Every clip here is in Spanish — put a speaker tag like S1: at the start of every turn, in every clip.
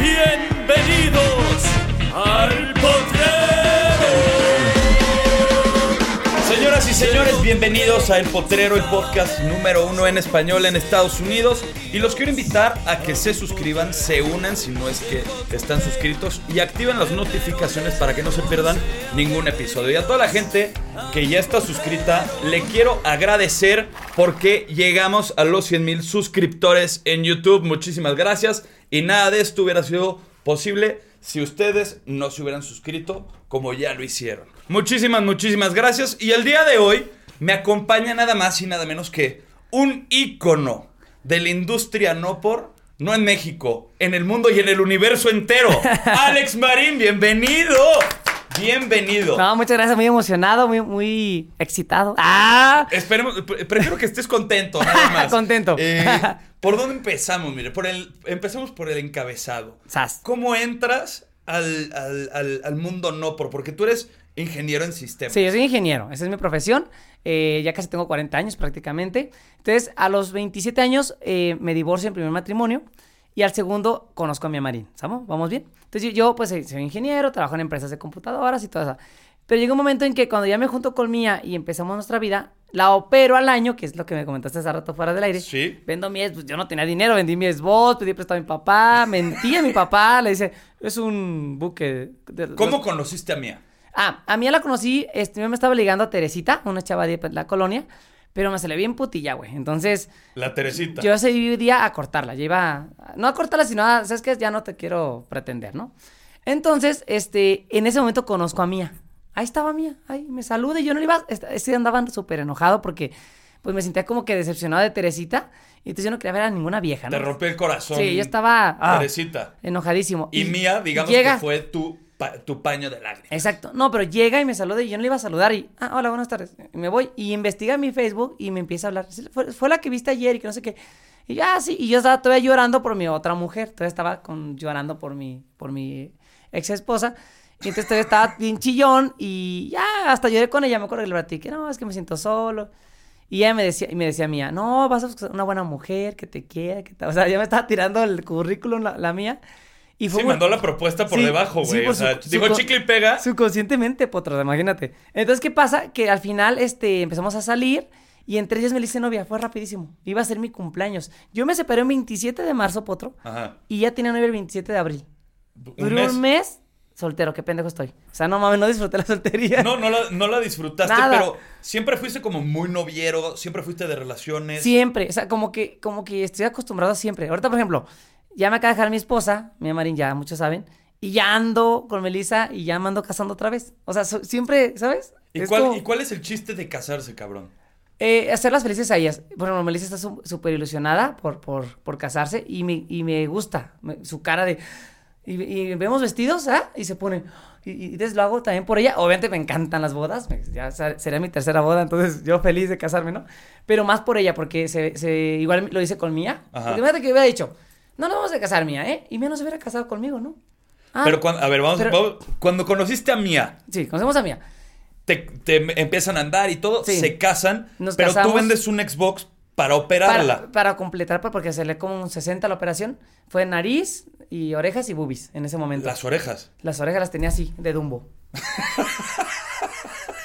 S1: Bienvenidos al. Y señores, bienvenidos a El Potrero, el podcast número uno en español en Estados Unidos. Y los quiero invitar a que se suscriban, se unan si no es que están suscritos y activen las notificaciones para que no se pierdan ningún episodio. Y a toda la gente que ya está suscrita, le quiero agradecer porque llegamos a los 100 mil suscriptores en YouTube. Muchísimas gracias. Y nada de esto hubiera sido posible si ustedes no se hubieran suscrito como ya lo hicieron. Muchísimas, muchísimas gracias. Y el día de hoy me acompaña nada más y nada menos que un ícono de la industria no por, no en México, en el mundo y en el universo entero. Alex Marín, bienvenido. Bienvenido.
S2: No, muchas gracias, muy emocionado, muy, muy excitado. ¡Ah!
S1: Esperemos, pre- prefiero que estés contento, nada más.
S2: Contento.
S1: Eh, ¿Por dónde empezamos? Mire, por el, empecemos por el encabezado.
S2: Sas.
S1: ¿Cómo entras al, al- al- al mundo no por? Porque tú eres ingeniero en sistemas.
S2: Sí, yo soy ingeniero, esa es mi profesión. eh, ya casi tengo 40 años prácticamente. Entonces, a los 27 años eh, me divorcio en primer matrimonio y al segundo conozco a mi Marín. ¿Estamos? ¿Vamos bien? Entonces, yo, pues soy soy ingeniero, trabajo en empresas de computadoras y todo eso. Pero llega un momento en que cuando ya me junto con Mía y empezamos nuestra vida, la opero al año, que es lo que me comentaste hace rato fuera del aire.
S1: Sí.
S2: Vendo mi pues yo no tenía dinero, vendí mi Xbox, pedí prestado a mi papá, mentí a mi papá, le dice, es un buque. de-
S1: ¿Cómo
S2: los-
S1: conociste a Mía?
S2: Ah, a mí la conocí, este, yo me estaba ligando a Teresita, una chava de la colonia, pero me salió bien putilla, güey. Entonces,
S1: La Teresita.
S2: yo ese día a cortarla, yo iba, a- no a cortarla, sino a, ¿sabes qué? Ya no te quiero pretender, ¿no? Entonces, este, en ese momento conozco a Mía. Ahí estaba Mía, ahí me saluda y yo no le iba, est- ese día andaba súper enojado porque, pues me sentía como que decepcionado de Teresita y entonces yo no quería ver a ninguna vieja, ¿no?
S1: Te rompió el corazón.
S2: Sí, yo estaba ah,
S1: Teresita.
S2: enojadísimo.
S1: Y Mía, digamos
S2: llega-
S1: que fue tu, pa- tu paño de lágrimas.
S2: Exacto. No, pero llega y me saluda y yo no le iba a saludar y, ah, hola, buenas tardes. Y me voy y investiga mi Facebook y me empieza a hablar. Fue, fue la que viste ayer y que no sé qué. Y ya, sí, y yo estaba todavía llorando por mi otra mujer. Todavía estaba con, llorando por mi, por mi ex esposa. Y entonces todavía estaba bien chillón y ya, hasta lloré con ella. Me acuerdo que le platiqué, no, es que me siento solo. Y ella me decía, y me decía mía, no, vas a buscar una buena mujer que te quiera, que te... O sea, ya me estaba tirando el currículum la, la mía. Y fue
S1: Sí, mandó la propuesta por
S2: Sí,
S1: debajo,
S2: sí,
S1: güey.
S2: por
S1: o sea,
S2: su-
S1: dijo
S2: su-
S1: chicle y pega.
S2: Subconscientemente, potro, imagínate. Entonces, ¿qué pasa? Que al final este, empezamos a salir y en tres días me le hice novia. Fue rapidísimo. Iba a ser mi cumpleaños. Yo me separé el 27 de marzo, potro.
S1: Ajá.
S2: Y ya tenía novia el 27 de abril.
S1: Un
S2: Duró
S1: mes.
S2: un mes soltero. Qué pendejo estoy. O sea, no mames, no disfruté la soltería.
S1: No, no la, no la disfrutaste,
S2: Nada.
S1: pero siempre fuiste como muy noviero, siempre fuiste de relaciones.
S2: Siempre. O sea, como que, como que estoy acostumbrado siempre. Ahorita, por ejemplo, ya me acaba de dejar mi esposa, mi Marín, ya muchos saben. Y ya ando con Melissa y ya me ando casando otra vez. O sea, so- siempre, ¿sabes?
S1: ¿Y, cuál,
S2: como-
S1: ¿Y cuál es el chiste de casarse, cabrón?
S2: Eh, hacerlas felices a ellas. Bueno, Melissa está su- súper ilusionada por, por, por casarse y me, y me gusta me- su cara de... Y, y vemos vestidos, ¿ah? Y se pone... Y, y entonces lo hago también por ella. Obviamente me encantan las bodas. me- Ya sería mi tercera boda, entonces yo feliz de casarme, ¿no? Pero más por ella, porque se, se igual lo hice con Mía. Porque fíjate que hubiera dicho, no nos vamos a casar, Mía, ¿eh? Y Mía no se hubiera casado conmigo, ¿no? Ah,
S1: pero cuando, a ver, vamos,
S2: pero-
S1: vamos- cuando conociste a Mía,
S2: Sí, conocemos a Mía.
S1: te, te empiezan a andar y todo,
S2: Sí.
S1: se casan,
S2: Nos
S1: pero tú vendes un Xbox para operarla.
S2: Para, para completar, porque se le como un 60 la operación. Fue nariz y orejas y boobies en ese momento.
S1: Las orejas.
S2: Las orejas las tenía así, de Dumbo.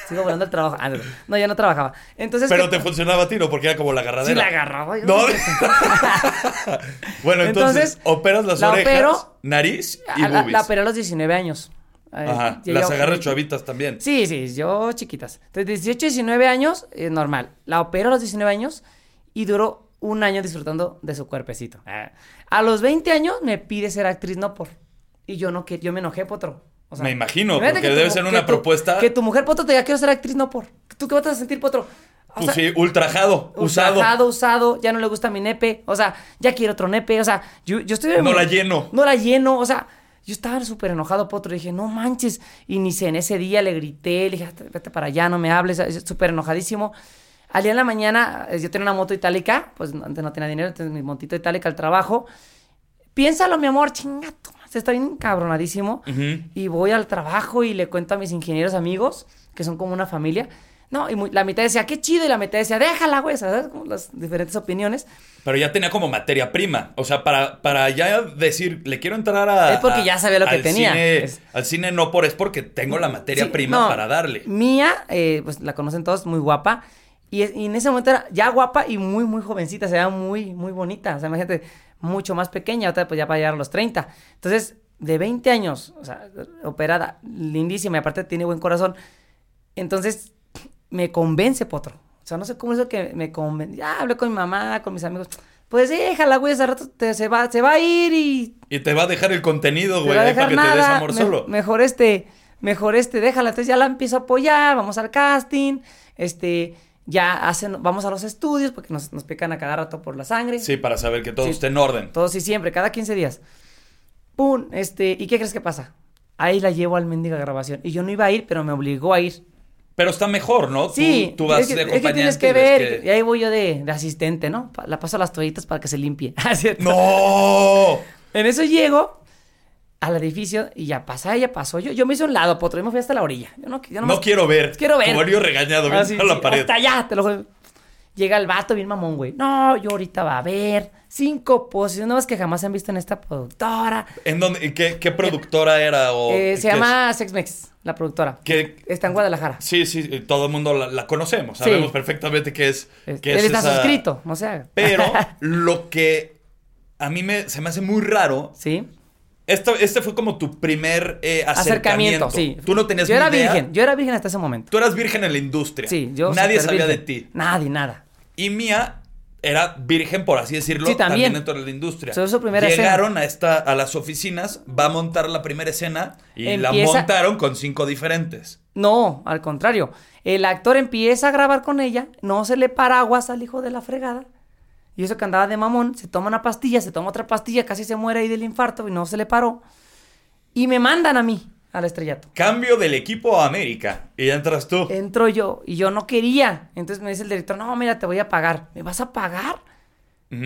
S2: Sigo volando al trabajo. Ah, no, no, ya no trabajaba. Entonces.
S1: Pero
S2: ¿qué-
S1: te funcionaba a ti, ¿no? Porque era como la agarradera.
S2: Sí, la agarraba. yo
S1: No. bueno, entonces,
S2: Entonces,
S1: operas las
S2: la
S1: orejas,
S2: opero-
S1: nariz y
S2: la,
S1: boobies.
S2: la operé a los 19 años. Eh,
S1: Ajá. Las agarras chavitas también.
S2: Sí, sí, yo chiquitas. Entonces, 18, 19 años, eh, normal. La opero a los 19 años y duró un año disfrutando de su cuerpecito. Ah. A los 20 años me pide ser actriz, no por. Y yo no, que yo me enojé, potro. O
S1: Me imagino, porque
S2: que
S1: debe ser
S2: que
S1: una
S2: tu-
S1: propuesta-
S2: Que tu mujer, potro, te diga, quiero ser actriz, no por. ¿Tú qué vas a sentir, potro? O
S1: Pues
S2: sea,
S1: sí, ultrajado, usado.
S2: Usado, usado, ya no le gusta mi nepe, o sea, ya quiero otro nepe, o sea, yo, yo estoy...
S1: No la lleno.
S2: No la lleno, o sea, yo estaba súper enojado, Potro, dije, no manches, y ni sé, en ese día le grité, le dije, "Vete- vete para allá, no me hables, es súper enojadísimo. Al día en la mañana, eh, yo tenía una moto itálica, pues antes no tenía dinero, entonces mi motito itálica al trabajo. Piénsalo, mi amor, chingato, se está bien cabronadísimo.
S1: Ujú.
S2: Y voy al trabajo y le cuento a mis ingenieros amigos, que son como una familia. No, y muy- la mitad decía, qué chido, y la mitad decía, déjala, güey, ¿sabes? Como las diferentes opiniones.
S1: Pero ya tenía como materia prima. O sea, para, para ya decir, le quiero entrar a.
S2: Es porque
S1: a-
S2: ya sabía lo que tenía.
S1: cine-
S2: Es-
S1: Al cine no por, es porque tengo la materia
S2: Sí,
S1: prima
S2: no,
S1: para darle.
S2: Mía, eh, pues la conocen todos, muy guapa. Y en ese momento era ya guapa y muy, muy jovencita, se veía muy, muy bonita. O sea, imagínate, mucho más pequeña, otra pues ya para llegar a los 30. Entonces, de 20 años, o sea, operada, lindísima, y aparte tiene buen corazón. Entonces, me convence, Potro. O sea, no sé cómo es lo que me convence. Ya hablé con mi mamá, con mis amigos. Pues déjala, güey, ese rato te- se, va, se va a ir y
S1: Y te va a dejar el contenido,
S2: te
S1: güey, para que te des amor
S2: me-
S1: solo.
S2: Mejor este, mejor este, déjala. Entonces ya la empiezo a apoyar, vamos al casting, este, ya hacen, vamos a los estudios porque nos, nos pican a cada rato por la sangre.
S1: Sí, para saber que todo
S2: Sí.
S1: esté en orden.
S2: Todos y siempre, cada 15 días. Pum, este, ¿y qué crees que pasa? Ahí la llevo al mendiga grabación. Y yo no iba a ir, pero me obligó a ir.
S1: Pero está mejor, ¿no?
S2: Sí,
S1: tú, vas
S2: es que,
S1: de
S2: es que
S1: acompañante.
S2: tienes que ver.
S1: que-
S2: Y ahí voy yo de, de asistente, ¿no? La paso a las toallitas para que se limpie. ¿Ah?
S1: ¡No!
S2: En eso llego al edificio y ya pasa ella, pasó yo. Yo me hice un lado, potro, y me fui hasta la orilla. Yo no, yo
S1: No quiero ver.
S2: Quiero ver.
S1: Como regañado,
S2: Ah, sí,
S1: a la
S2: sí,
S1: pared.
S2: Hasta allá, te lo. Llega el vato bien mamón, güey. No, yo ahorita va a ver cinco posiciones nuevas que jamás se han visto en esta productora.
S1: ¿En dónde? y ¿Qué, qué productora era? O,
S2: Eh, se
S1: es?
S2: llama Sexmex, la productora.
S1: ¿Qué-
S2: Está en Guadalajara.
S1: Sí, sí, todo el mundo la, la conocemos.
S2: Sí.
S1: Sabemos perfectamente qué es.
S2: Es-
S1: qué
S2: Él
S1: es
S2: está
S1: esa-
S2: suscrito, no se haga.
S1: Pero lo que a mí me, se me hace muy raro.
S2: sí.
S1: Esto, este fue como tu primer eh, acercamiento.
S2: Acercamiento, sí.
S1: Tú no tenías
S2: Yo era
S1: idea.
S2: virgen, yo era virgen hasta ese momento.
S1: Tú eras virgen en la industria.
S2: Sí, yo.
S1: Nadie sabía de ti.
S2: Nadie, nada.
S1: Y Mía era virgen, por así decirlo,
S2: Sí, también.
S1: dentro de la industria.
S2: Fue su primera
S1: Llegaron a esta, a las oficinas, va a montar la primera escena y la montaron con cinco diferentes.
S2: No, al contrario. El actor empieza a grabar con ella, no se le paraguas al hijo de la fregada. Y eso que andaba de mamón, se toma una pastilla, se toma otra pastilla, casi se muere ahí del infarto y no se le paró. Y me mandan a mí, al estrellato.
S1: Cambio del equipo a América. Y ya entras tú.
S2: Entro yo y yo no quería. Entonces me dice el director, no, mira, te voy a pagar. ¿Me vas a pagar?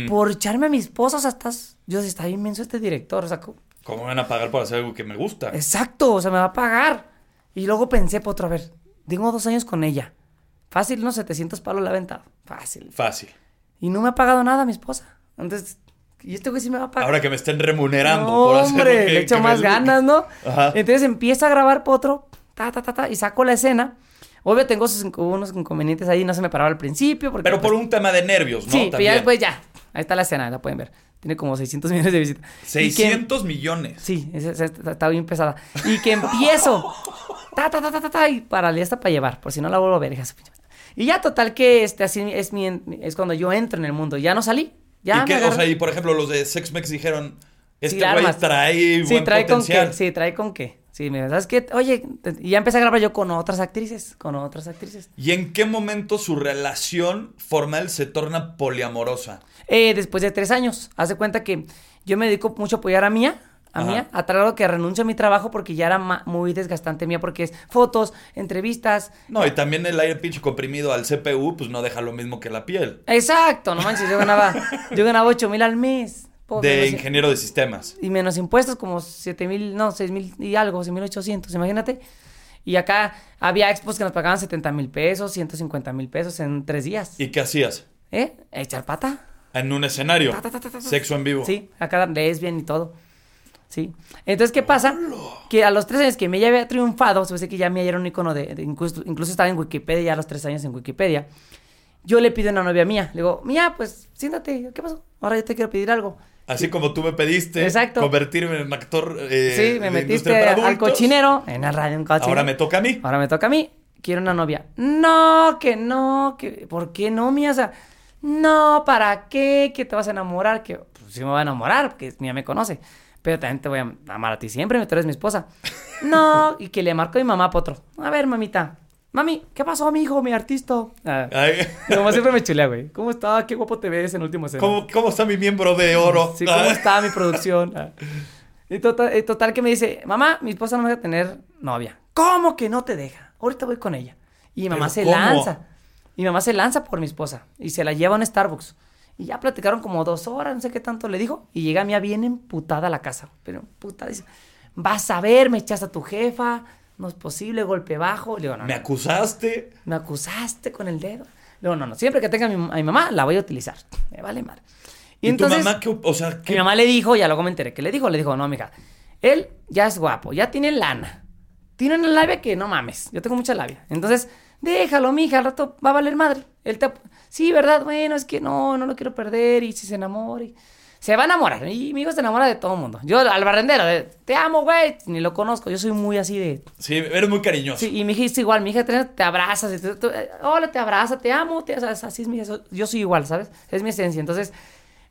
S2: Por echarme a mi esposa, o sea, estás... Yo, está inmenso este director, o sea,
S1: ¿Cómo me van a pagar por hacer algo que me gusta?
S2: Exacto, o sea, me va a pagar. Y luego pensé, potro, a ver, tengo dos años con ella. Fácil, unos 700 palos la ha aventado. Fácil.
S1: Fácil.
S2: Y no me ha pagado nada mi esposa. Entonces, ¿y este güey sí me va a pagar?
S1: Ahora que me estén remunerando
S2: no,
S1: por hacer
S2: hombre,
S1: lo que-
S2: le echo
S1: que
S2: más ganas, ¿no?
S1: Ajá.
S2: Entonces empieza a grabar potro, ta, ta, ta, ta, y saco la escena. Obvio, tengo sus, unos inconvenientes ahí, no se me paraba al principio. Porque,
S1: Pero por
S2: pues,
S1: un tema de nervios, ¿no?
S2: Sí, pero ya después ya. Ahí está la escena, la pueden ver. Tiene como 600 millones de visitas. Y que-
S1: 600 millones.
S2: Sí, está, está bien pesada. Y que empiezo. Ta, ta, ta, ta, ta, ta, y para ya está para llevar, por si no la vuelvo a ver. hija Y ya total que este así es mi es cuando yo entro en el mundo. Ya no salí. Ya
S1: y o sea, y por ejemplo, los de Sexmex dijeron, este
S2: Sí,
S1: güey trae
S2: Sí,
S1: buen
S2: trae
S1: potencial.
S2: con qué. Sí, trae con qué. Sí, me ¿sabes qué? Oye, y ya empecé a grabar yo con otras actrices, con otras actrices.
S1: ¿Y en qué momento su relación formal se torna poliamorosa?
S2: Eh, después de tres años, hace cuenta que yo me dedico mucho a apoyar a Mía, a
S1: Ajá.
S2: Mía, a tal grado que renuncio a mi trabajo porque ya era muy desgastante Mía, porque es fotos, entrevistas.
S1: No, y también el aire pinche comprimido al CPU, pues no deja lo mismo que la piel.
S2: Exacto, no manches, yo ganaba, yo ganaba 8 mil al mes. Pobre,
S1: De
S2: menos-
S1: ingeniero de sistemas.
S2: Y menos impuestos, como 7 mil, no, 6 mil y algo, 6 mil 800, imagínate. Y acá había expos que nos pagaban 70 mil pesos, 150 mil pesos en tres días.
S1: ¿Y qué hacías?
S2: ¿Eh? Echar pata.
S1: En un escenario.
S2: Ta, ta, ta, ta, ta.
S1: Sexo en vivo.
S2: Sí, acá lesbian y todo. Sí. Entonces, ¿qué pasa? Que a los tres años que me ya había triunfado, se ve que ya me era un icono de, de- incluso, incluso estaba en Wikipedia ya a los tres años en Wikipedia. Yo le pido a una novia mía. Le digo, mía, pues siéntate. ¿Qué pasó? Ahora yo te quiero pedir algo.
S1: Así como tú me pediste
S2: Exacto.
S1: convertirme en actor eh,
S2: sí, me
S1: de
S2: metiste
S1: para
S2: al
S1: adultos.
S2: cochinero. En la radio, en cochinero.
S1: Ahora me toca a mí.
S2: Ahora me toca a mí. Quiero una novia. No, que no, que ¿por qué no, mía? O sea, no, ¿para qué? Que te vas a enamorar, que pues, sí me voy a enamorar, porque mía me conoce. Pero también te voy a amar a ti siempre, tú eres mi esposa. No, y que le marcó a mi mamá potro. A ver, mamita. Mami, ¿qué pasó, mi hijo, mi artista? Ah,
S1: Ay,
S2: mi mamá siempre me chulea, güey. ¿Cómo está? Qué guapo te ves en último escena.
S1: ¿Cómo, ¿Cómo está mi miembro de oro?
S2: Sí, ¿cómo
S1: Ay.
S2: está mi producción? Ah. Y total, y total que me dice, mamá, mi esposa no me deja tener novia. ¿Cómo que no te deja? Ahorita voy con ella. Y mi mamá
S1: ¿Pero
S2: se
S1: cómo?
S2: lanza. Y mi mamá se lanza por mi esposa. Y se la lleva a un Starbucks. Y ya platicaron como dos horas, no sé qué tanto le dijo. Y llega mía bien emputada a la casa. Pero puta, dice, vas a ver, me echaste a tu jefa. No es posible, golpe bajo. Le digo, no,
S1: ¿Me
S2: no,
S1: acusaste?
S2: me acusaste con el dedo. Le digo, no, no, siempre que tenga a mi, a mi mamá, la voy a utilizar. Me vale madre.
S1: ¿Y, tu mamá qué? O sea, ¿qué?
S2: Mi mamá le dijo, ya luego me enteré que le dijo, le dijo, no, mija, él ya es guapo, ya tiene lana. Tiene una labia que no mames, yo tengo mucha labia. Entonces, déjalo, mija, al rato va a valer madre. Él te... Sí, ¿verdad? Bueno, es que no, no lo quiero perder y si se enamora y... Se va a enamorar. Y mi hijo se enamora de todo el mundo. Yo al barrendero, de, te amo, güey, ni lo conozco. Yo soy muy así de...
S1: Sí, eres muy cariñoso.
S2: Sí, y mi hija es igual, mi hija te, te abrazas, y te- hola, te abraza, te amo, te, así es mi, yo soy igual, ¿sabes? Es mi esencia. Entonces,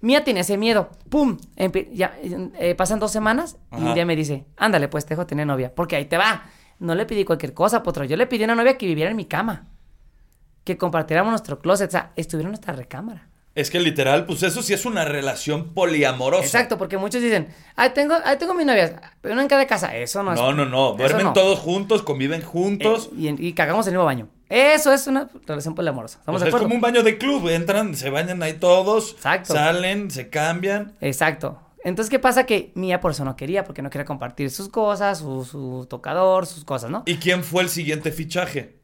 S2: Mía tiene ese miedo, ¡pum! Empe- ya, eh, pasan dos semanas y un día me dice, ándale, pues te dejo tener novia, porque ahí te va. No le pedí cualquier cosa, potro, yo le pedí una novia que viviera en mi cama, que compartiéramos nuestro closet, o sea, estuviera en nuestra recámara.
S1: Es que literal, pues eso sí es una relación poliamorosa.
S2: Exacto, porque muchos dicen, ay, tengo, ay, tengo mi novia, pero no en cada casa. Eso no es.
S1: No, no, no. Duermen
S2: no.
S1: todos juntos, conviven juntos.
S2: Eh, y, cagamos en el mismo baño. Eso es una relación poliamorosa.
S1: O
S2: ¿Estamos
S1: sea,
S2: de
S1: es como un baño de club. Entran, se bañan ahí todos.
S2: Exacto.
S1: Salen, se cambian.
S2: Exacto. Entonces, ¿qué pasa? Que Mía por eso no quería, porque no quería compartir sus cosas, su, su tocador, sus cosas, ¿no?
S1: ¿Y quién fue el siguiente fichaje?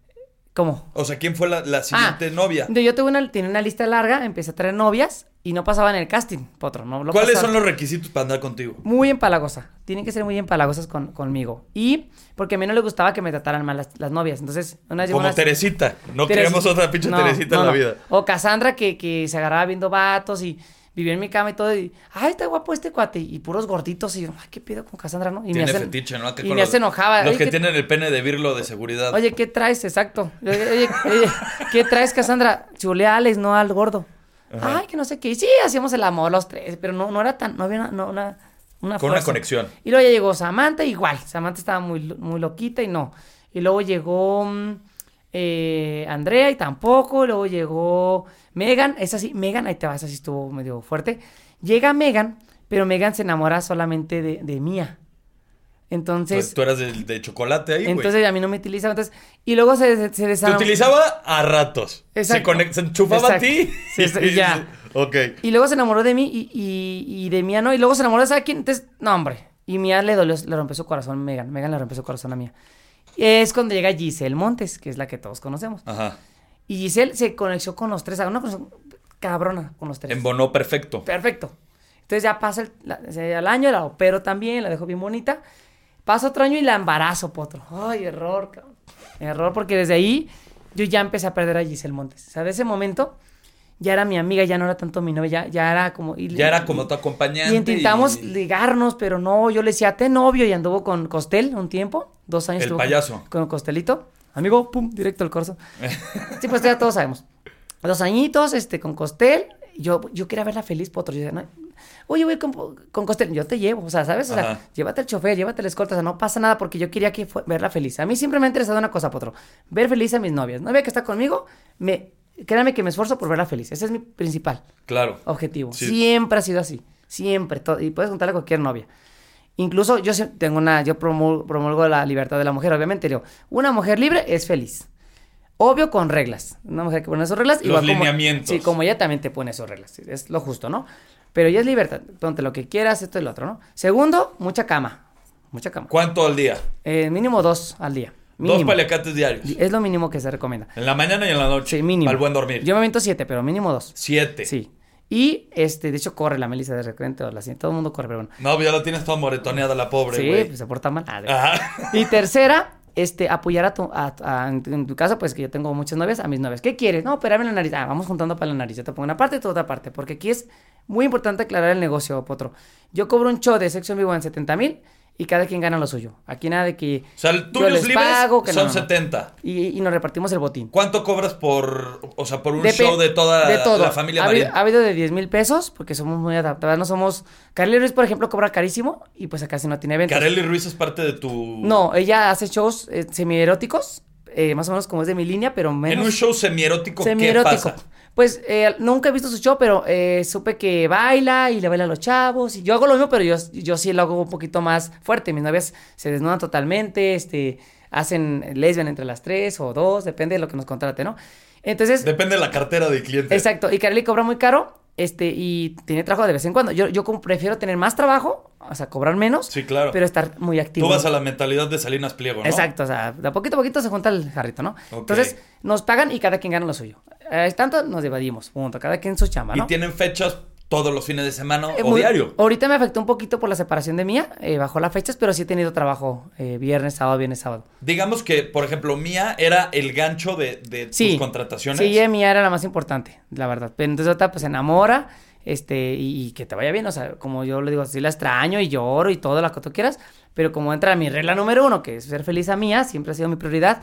S2: ¿Cómo?
S1: O sea, ¿quién fue la, la siguiente
S2: Ah,
S1: novia?
S2: Yo tuve una, tenía una lista larga, empecé a traer novias y no pasaba en el casting, potro. No lo
S1: ¿Cuáles son los requisitos para andar contigo?
S2: Muy empalagosa. Tienen que ser muy empalagosas con, conmigo. Y porque a mí no le gustaba que me trataran mal las, las novias. Entonces, una vez
S1: Como Teresita. No
S2: Teres-
S1: queremos otra pinche
S2: No,
S1: Teresita
S2: no,
S1: en la vida.
S2: O Cassandra que, que se agarraba viendo vatos y vivía en mi cama y todo. Y, ay, está guapo este cuate. Y puros gorditos. Y yo, ay, qué pedo con Cassandra, ¿no? Y
S1: Tiene
S2: hace-
S1: fetiche, ¿no? Acá
S2: Y me
S1: los-
S2: hace enojaba.
S1: Los
S2: Oye,
S1: que
S2: ¿qué-
S1: tienen el pene de virlo de seguridad.
S2: Oye, ¿qué traes? Exacto. Oye, ¿qué traes, Cassandra? Chulea a Alex, no al gordo.
S1: Ajá.
S2: Ay, que no sé qué. Y sí, hacíamos el amor los tres, pero no, no era tan, no había una, no, una, una
S1: Con una conexión.
S2: Y luego ya llegó Samantha, igual. Samantha estaba muy, muy loquita y no. Y luego llegó mm, eh, Andrea y tampoco. Luego llegó Megan. Esa sí, Megan, ahí te vas, esa sí estuvo medio fuerte. Llega Megan, pero Megan se enamora solamente de, de Mía. Entonces,
S1: Pues tú eras de, de chocolate ahí, güey.
S2: entonces a mí no me utilizaba. Entonces, y luego se, se, se
S1: Te utilizaba a ratos. Se,
S2: Exacto.
S1: conec- se enchufaba a ti.
S2: Sí, sí, ya.
S1: Ok.
S2: Y luego se enamoró de mí y, y, y de Mía no. Y luego se enamoró de ¿sabe quién? Entonces, no, hombre. Y Mía le dolió, le rompió su corazón a Megan. Megan le rompió su corazón a Mía. Es cuando llega Giselle Montes, que es la que todos conocemos.
S1: Ajá.
S2: Y Giselle se conexió con los tres. Una conexión cabrona con los tres.
S1: Embonó perfecto.
S2: Perfecto. Entonces ya pasa el, la- al año, la opero también, la dejo bien bonita. Pasa otro año y la embarazo, potro. Ay, error, cabrón. Error, porque desde ahí yo ya empecé a perder a Giselle Montes. O sea, de ese momento ya era mi amiga, ya no era tanto mi novia, ya, ya era como... y-
S1: Ya era como tu acompañante.
S2: Y intentamos
S1: y-
S2: ligarnos, pero no, yo le decía, ten novio y anduvo con Costel un tiempo, dos años.
S1: El
S2: con-
S1: payaso.
S2: Con, Costelito. Amigo, pum, directo al corso. sí, pues ya todos sabemos. Dos añitos, este, con Costel. Yo, yo quería verla feliz, potro. Yo decía, no, oye, voy con, con Costel. Yo te llevo, o sea, ¿sabes? O sea,
S1: Ajá.
S2: llévate el chofer, llévate la escolta. O sea, no pasa nada porque yo quería que fue- verla feliz. A mí siempre me ha interesado una cosa, potro. Ver feliz a mis novias. Novia que está conmigo, me, créanme que me esfuerzo por verla feliz. Ese es mi principal
S1: Claro.
S2: objetivo.
S1: Sí.
S2: Siempre ha sido así. Siempre. to- y puedes contarle a cualquier novia. Incluso yo tengo una, yo promul- promulgo la libertad de la mujer, obviamente. Digo, una mujer libre es feliz. Obvio con reglas. Una mujer que pone sus reglas.
S1: Los
S2: como-
S1: lineamientos.
S2: Sí, como ella también te pone sus reglas. Es lo justo, ¿no? Pero ella es libertad. Ponte lo que quieras, esto y lo otro, ¿no? Segundo, mucha cama. Mucha cama.
S1: ¿Cuánto al día?
S2: Eh, mínimo dos al día.
S1: Dos paliacates diarios.
S2: Es lo mínimo que se recomienda.
S1: En la mañana y en la noche.
S2: Sí, mínimo.
S1: Al buen dormir.
S2: Yo me aviento siete, pero mínimo dos.
S1: Siete.
S2: Sí. Y, este, de hecho, corre la Melissa de repente, o la siguiente, todo el mundo corre, pero bueno.
S1: No, ya la tienes toda moretoneada la pobre,
S2: Sí, pues se porta mal. Ah,
S1: Ajá.
S2: Y tercera, este, apoyar a tu, a- a- en, tu- caso, pues que yo tengo muchas novias, a mis novias. ¿Qué quieres? No, operarme la nariz. Ah, vamos juntando para la nariz. Yo te pongo una parte y tú otra parte. Porque aquí es muy importante aclarar el negocio, Potro. Yo cobro un show de sexo en vivo en 70 mil y cada quien gana lo suyo. Aquí nada de que.
S1: O sea, el
S2: yo les
S1: libres
S2: pago, que
S1: son
S2: no, no.
S1: 70.
S2: Y, y nos repartimos el botín.
S1: ¿Cuánto cobras por, o sea, por un
S2: Depe-
S1: show de toda
S2: de todo.
S1: la familia
S2: ha habido, ha habido de 10 mil pesos porque somos muy adaptados. No somos. Carly Ruiz, por ejemplo, cobra carísimo y pues casi no tiene eventos.
S1: Carelli Ruiz es parte de tu...
S2: No, ella hace shows eh, semieróticos, eh, más o menos como es de mi línea, pero menos.
S1: En un show semierótico, ¿qué
S2: semierótico.
S1: pasa?
S2: Pues eh, nunca he visto su show, pero eh, supe que baila y le baila a los chavos. Y yo hago lo mismo, pero yo, yo sí lo hago un poquito más fuerte. Mis novias se desnudan totalmente, este, hacen lesbian entre las tres o dos, depende de lo que nos contrate, ¿no? Entonces,
S1: Depende de la cartera de cliente.
S2: Exacto, y Carly cobra muy caro, este, y tiene trabajo de vez en cuando. Yo, yo como prefiero tener más trabajo, o sea, cobrar menos,
S1: Sí, claro.
S2: pero estar muy activo.
S1: Tú vas a la mentalidad de Salinas Pliego, ¿no?
S2: Exacto, o sea, de a poquito a poquito se junta el jarrito, ¿no? Entonces, nos pagan y cada quien gana lo suyo. Eh, tanto nos evadimos, punto, cada quien su chamba,
S1: Y
S2: ¿no?
S1: tienen fechas todos los fines de semana
S2: Eh,
S1: o
S2: muy-
S1: diario.
S2: Ahorita me afectó un poquito por la separación de mía, eh, bajó las fechas, pero sí he tenido trabajo eh, viernes, sábado, viernes, sábado.
S1: Digamos que, por ejemplo, Mía era el gancho de, de
S2: Sí.
S1: tus contrataciones.
S2: Sí, mía era la más importante, la verdad. Pero entonces otra pues enamora, este, y, y que te vaya bien, o sea, como yo le digo, sí la extraño y lloro y todo lo que tú quieras, pero como entra mi regla número uno, que es ser feliz a mía, siempre ha sido mi prioridad,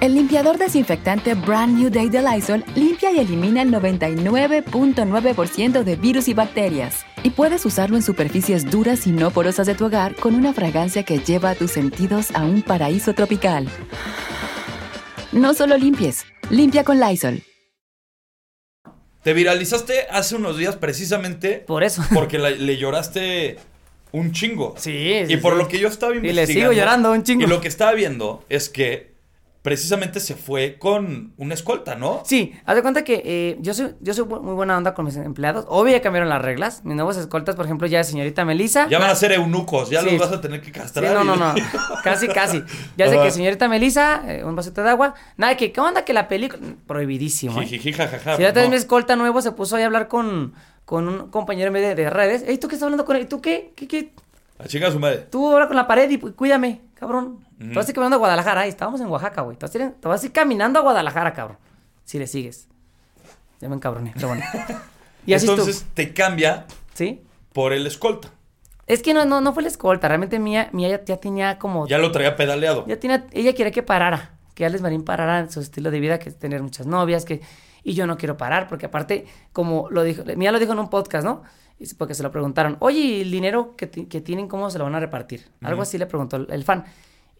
S3: El limpiador desinfectante Brand New Day de Lysol limpia y elimina el 99.9% de virus y bacterias. Y puedes usarlo en superficies duras y no porosas de tu hogar con una fragancia que lleva a tus sentidos a un paraíso tropical. No solo limpies, limpia con Lysol.
S1: Te viralizaste hace unos días precisamente
S2: Por eso.
S1: porque la- le lloraste un chingo.
S2: Sí, sí,
S1: Y por
S2: sí.
S1: lo que yo estaba
S2: Y
S1: investigando.
S2: le sigo llorando un chingo.
S1: Y lo que estaba viendo es que precisamente se fue con una escolta, ¿no?
S2: Sí, haz de cuenta que eh, yo soy yo soy muy buena onda con mis empleados. Obvio ya cambiaron las reglas. Mis nuevos escoltas, por ejemplo, ya señorita Melissa.
S1: Ya van a ser eunucos, ya
S2: Sí.
S1: los vas a tener que
S2: Sí,
S1: castrar.
S2: no, no, no. Casi, casi. Ya sé que señorita Melissa, eh, un vasito de agua. Nada, que, ¿qué onda que la película? Prohibidísimo. ¿eh?
S1: Jijiji, jajaja,
S2: Si vez
S1: no.
S2: mi escolta nuevo se puso ahí a hablar con, con un compañero de, de redes. Ey, ¿tú qué estás hablando con él? ¿Y tú qué? ¿Qué, qué?
S1: A chinga su madre.
S2: Tú habla con la pared y cuídame, cabrón. Te vas a ir caminando a Guadalajara. Ahí estábamos en Oaxaca, güey. Te vas a ir, te vas a ir caminando a Guadalajara, cabrón. Si le sigues. Ya me encabroné, pero bueno. Y así
S1: Entonces te cambia
S2: ¿Sí?
S1: por el escolta.
S2: Es que no, no, no fue la escolta. Realmente Mía, Mía ya, ya tenía como...
S1: Ya lo traía pedaleado.
S2: Ya tenía, ella quería que parara, que Alex Marín parara en su estilo de vida, que es tener muchas novias, que y yo no quiero parar, porque aparte, como lo dijo, Mía lo dijo en un podcast, ¿no? Porque se lo preguntaron, oye, ¿y el dinero que, que tienen, cómo se lo van a repartir? Algo así le preguntó el, el fan.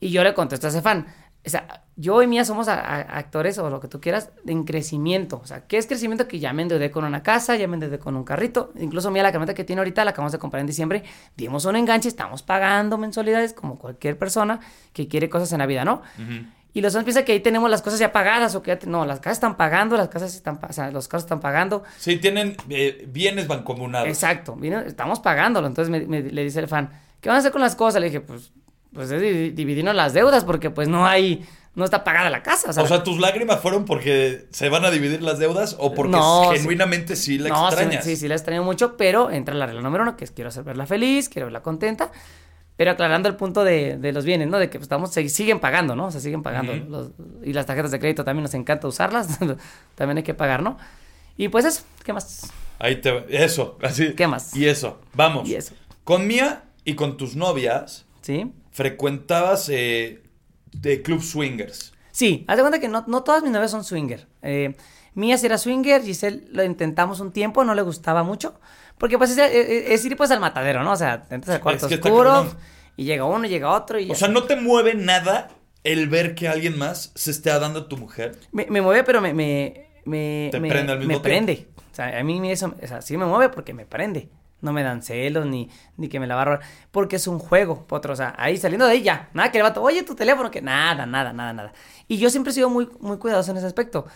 S2: Y yo le contesté a ese fan. O sea, yo y Mía somos a- a- actores o lo que tú quieras en crecimiento. O sea, ¿qué es crecimiento? Que ya me endeudé con una casa, ya me endeudé con un carrito. Incluso Mía, la camioneta que tiene ahorita, la acabamos de comprar en diciembre. Dimos un enganche, estamos pagando mensualidades como cualquier persona que quiere cosas en la vida, ¿no? Y los demás piensan que ahí tenemos las cosas ya pagadas o que ya te- no, las casas están pagando, las casas están, o sea, los carros están pagando.
S1: Sí, tienen eh, bienes mancomunados.
S2: Exacto, estamos pagándolo. Entonces me, me- le dice el fan, ¿qué van a hacer con las cosas? Le dije, pues, pues es di- dividirnos las deudas porque pues no hay, no está pagada la casa. O sea,
S1: O sea, tus lágrimas fueron porque se van a dividir las deudas o porque
S2: No, sí.
S1: genuinamente sí la
S2: no, sí,
S1: extrañas.
S2: sí, sí, la extraño mucho, pero entra la regla número uno, que es quiero hacer verla feliz, quiero verla contenta. Pero aclarando el punto de, de los bienes, ¿no? De que pues, estamos, se- siguen pagando, ¿no? O sea, siguen pagando.
S1: Ujú.
S2: los- y las tarjetas de crédito también nos encanta usarlas. también hay que pagar, ¿no? Y pues eso, ¿qué más?
S1: Ahí te Eso, así.
S2: ¿Qué más?
S1: Y eso. Vamos.
S2: Y eso.
S1: Con Mía y con tus novias,
S2: ¿Sí?
S1: frecuentabas eh, de club swingers.
S2: Sí, haz de cuenta que no, no todas mis novias son swinger. Eh, Mía sí era swinger, Giselle lo intentamos un tiempo, no le gustaba mucho. Porque pues es, es- es ir pues al matadero, ¿no? O sea, entras al cuarto
S1: es que está
S2: oscuro y llega uno, llega otro y ya.
S1: O sea, ¿no te mueve nada el ver que alguien más se esté dando a tu mujer?
S2: me, me mueve, pero me, me, me,
S1: Te
S2: me-
S1: prende al mismo
S2: me prende. O sea, a mí eso, o sea, sí me mueve porque me prende. No me dan celos ni, ni que me la va a robar. Porque es un juego, potro. O sea, ahí saliendo de ahí ya. Nada que le vato, oye, tu teléfono, que nada, nada, nada, nada. Y yo siempre he sido muy, muy cuidadoso en ese aspecto.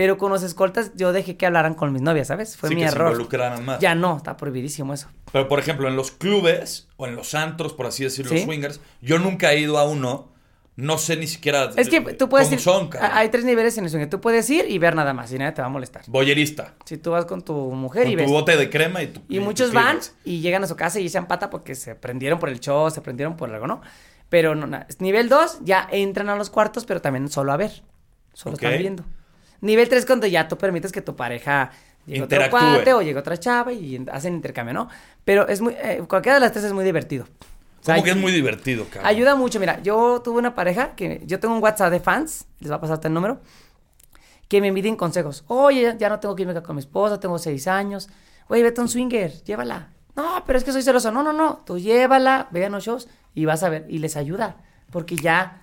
S2: Pero con los escoltas yo dejé que hablaran con mis novias, ¿sabes? Fue
S1: Sí,
S2: mi
S1: que se
S2: error.
S1: involucraran más.
S2: Ya no, está prohibidísimo eso.
S1: Pero, por ejemplo, en los clubes o en los antros, por así decirlo,
S2: Sí.
S1: swingers, yo nunca he ido a uno. No sé ni siquiera
S2: Es que tú puedes ir.
S1: son,
S2: hay tres niveles en el swing. Tú puedes ir y ver nada más y nadie te va a molestar.
S1: Boyerista.
S2: Si tú vas con tu mujer
S1: Con
S2: y
S1: tu
S2: ves.
S1: bote de crema y tu
S2: Y
S1: tu
S2: muchos van y llegan a su casa y se pata porque se prendieron por el show, se prendieron por algo, ¿no? Pero no, na- nivel 2 ya entran a los cuartos, pero también solo a ver. Solo
S1: Ok.
S2: están viendo. Nivel 3 cuando ya tú permites que tu pareja llegue otro cuate o llegue otra chava y en- hacen intercambio, ¿no? Pero es muy eh, cualquiera de las tres es muy divertido. O sea,
S1: Como que es muy divertido, cabrón.
S2: Ayuda mucho, mira, yo tuve una pareja que yo tengo un WhatsApp de fans, les va a pasar hasta el número, que me envíen consejos. Oye, ya- no tengo irme con mi esposa, tengo seis años. Oye, vete a un swinger, llévala. No, pero es que soy celoso. No, no, no, tú llévala, vean los shows y vas a ver. Y les ayuda, porque ya...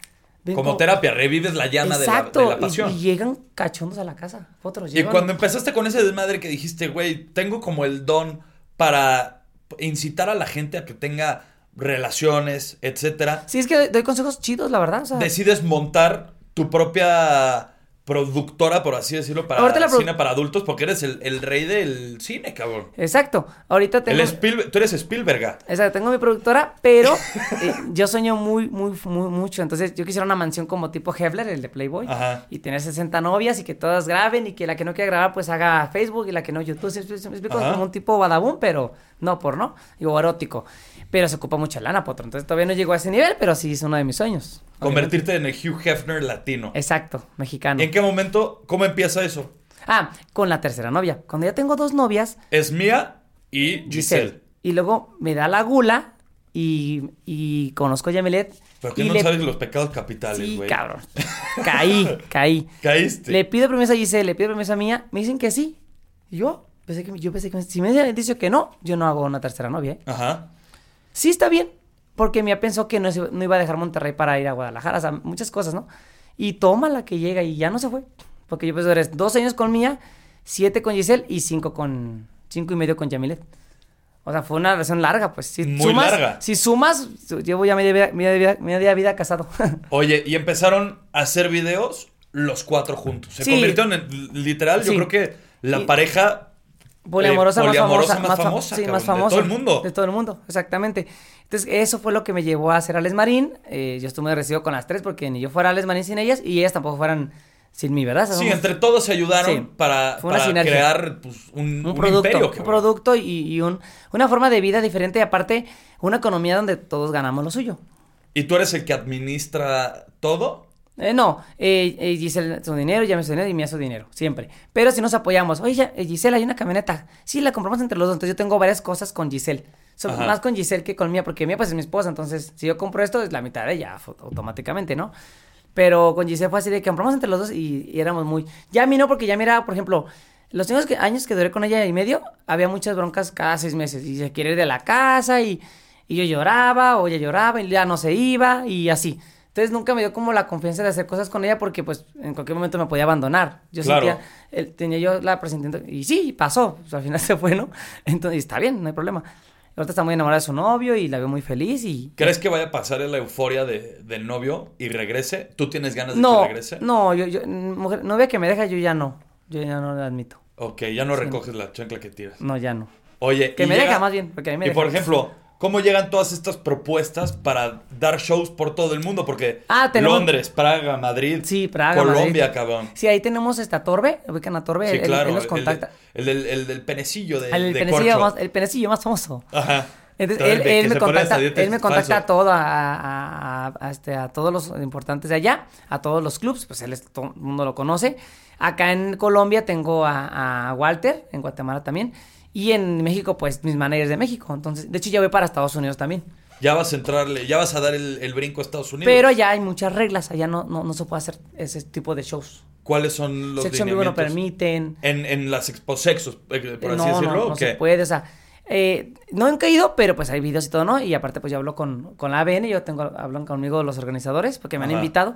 S1: Como terapia, revives la llama de la, de la pasión.
S2: Y, llegan cachondos a la casa. Otros
S1: Y cuando empezaste con ese desmadre que dijiste, güey, tengo como el don para incitar a la gente a que tenga relaciones, etcétera,
S2: Sí, es que doy, doy consejos chidos, la verdad. O sea,
S1: decides montar tu propia productora, por así decirlo, para
S2: Ahorita la produ-
S1: cine para adultos, porque eres el, el rey del cine, cabrón.
S2: Exacto. Ahorita tengo...
S1: El Spielberg- tú eres Spielberg.
S2: Exacto, tengo mi productora, pero eh, yo sueño muy, muy, muy mucho. Entonces, yo quisiera una mansión como tipo Hefler, el de Playboy,
S1: Ajá.
S2: y tener 60 novias y que todas graben y que la que no quiera grabar, pues haga Facebook y la que no YouTube. ¿Sí me explico? Como un tipo badabun, pero no por no, digo erótico. Pero se ocupa mucha lana, potro. Entonces, todavía no llegó a ese nivel, pero sí es uno de mis sueños.
S1: Convertirte en el Hugh Hefner latino.
S2: Exacto, mexicano.
S1: ¿Y en qué momento, cómo empieza eso?
S2: Ah, con la tercera novia. Cuando ya tengo dos novias,
S1: Es Mía y Giselle.
S2: Giselle. Y luego me da la gula y, y conozco a Yamilet.
S1: ¿Pero qué no
S2: le-
S1: sabes los pecados capitales,
S2: Sí,
S1: güey?
S2: cabrón. Caí, caí.
S1: Caíste.
S2: Le pido permiso a Giselle, le pido permiso a Mía. Me dicen que sí. Y yo pensé que, yo pensé que si me habían dicho que no, yo no hago una tercera novia. ¿eh?
S1: Ajá.
S2: Sí, está bien. Porque Mía pensó que no, se- no iba a dejar Monterrey para ir a Guadalajara. O sea, muchas cosas, ¿no? Y toma la que llega y ya no se fue. Porque yo pensé, eres dos años con Mía, siete con Giselle y cinco con... Cinco y medio con Yamilet. O sea, fue una relación larga, pues. Si
S1: Muy
S2: sumas,
S1: larga.
S2: Si sumas, llevo ya media vida, media vida, media vida casado.
S1: Oye, y empezaron a hacer videos los cuatro juntos. Se
S2: Sí.
S1: convirtieron en, literal, yo creo que la
S2: Y-
S1: pareja
S2: poliamorosa,
S1: eh,
S2: más famosa,
S1: más
S2: fa-
S1: famosa,
S2: sí,
S1: cabrón,
S2: más famosa
S1: de todo el mundo.
S2: de todo el mundo exactamente entonces eso fue lo que me llevó a hacer Alex Marín Eh, yo estuve muy recibido con las tres porque ni yo fuera Alex Marín sin ellas y ellas tampoco fueran sin mí verdad
S1: Sí, entre todos se ayudaron
S2: Sí.
S1: para, para crear pues, un,
S2: un,
S1: un
S2: producto
S1: imperio.
S2: un producto y, y un- una forma de vida diferente y aparte una economía donde todos ganamos lo suyo
S1: ¿Y tú eres el que administra todo?
S2: Eh, no, eh, eh, Giselle su dinero, ya me su dinero y Mía su dinero, siempre. Pero si nos apoyamos, oye, eh, Giselle, hay una camioneta. Sí, la compramos entre los dos. Entonces yo tengo varias cosas con Giselle. So- más con Giselle que con Mía, porque Mía pues es mi esposa. Entonces, si yo compro esto, es la mitad de ella, automáticamente, ¿no? Pero con Giselle fue así de que compramos entre los dos y, y éramos muy... Ya a mí no, porque ya mira, por ejemplo, los años que, años que duré con ella y medio, había muchas broncas cada seis meses. Y se quiere ir de la casa y, y yo lloraba o ella lloraba y ya no se iba y así. Entonces nunca me dio como la confianza de hacer cosas con ella porque pues en cualquier momento me podía abandonar. Yo
S1: Claro.
S2: sentía, el- tenía yo la presentimiento y sí, pasó. Sea, al final se fue, ¿no? Entonces está bien, no hay problema. Ahorita está muy enamorada de su novio y la veo muy feliz y...
S1: ¿Crees que vaya a pasar la euforia de- del novio y regrese? ¿Tú tienes ganas de
S2: No,
S1: que regrese?
S2: no, yo, yo, mujer, novia que me deja, yo ya no. Yo ya no la admito.
S1: Ok, ya no recoges la chancla que tiras.
S2: No, ya no.
S1: Oye,
S2: Que me
S1: llega-
S2: deja más bien, porque a mí me
S1: Y por
S2: deja.
S1: ejemplo, ¿cómo llegan todas estas propuestas para dar shows por todo el mundo? Porque
S2: Ah, tenemos-
S1: Londres, Praga, Madrid,
S2: Sí, Praga,
S1: Colombia,
S2: Madrid.
S1: cabrón.
S2: Sí, ahí tenemos esta Torbe, ubican a Torbe,
S1: Sí,
S2: él,
S1: claro.
S2: él nos
S1: el-
S2: contacta.
S1: El, del, el del penecillo de,
S2: el,
S1: de
S2: penecillo
S1: corcho.
S2: más, el penecillo más famoso.
S1: Ajá.
S2: Entonces,
S1: el
S2: él, él me contacta, él me contacta
S1: falso.
S2: a todo, a, a- a- a- este, a todos los importantes de allá, a todos los clubs, pues él es, todo el mundo lo conoce. Acá en Colombia tengo a Walter, en Guatemala también, y en México, pues mis managers de México. Entonces, de hecho, ya voy para Estados Unidos también.
S1: Ya vas a entrarle, ya vas a dar el, el brinco a Estados Unidos.
S2: Pero allá hay muchas reglas, allá no, no, no se puede hacer ese tipo de shows
S1: ¿Cuáles son los
S2: Sexo en vivo no permiten.
S1: En, en las exposexos, eh, por así
S2: no,
S1: decirlo.
S2: no,
S1: ¿o
S2: no se puede, o sea, eh, no han caído, pero pues hay videos y todo, ¿no? Y aparte pues yo hablo con, con la ABN, yo tengo, hablan conmigo los organizadores porque me han invitado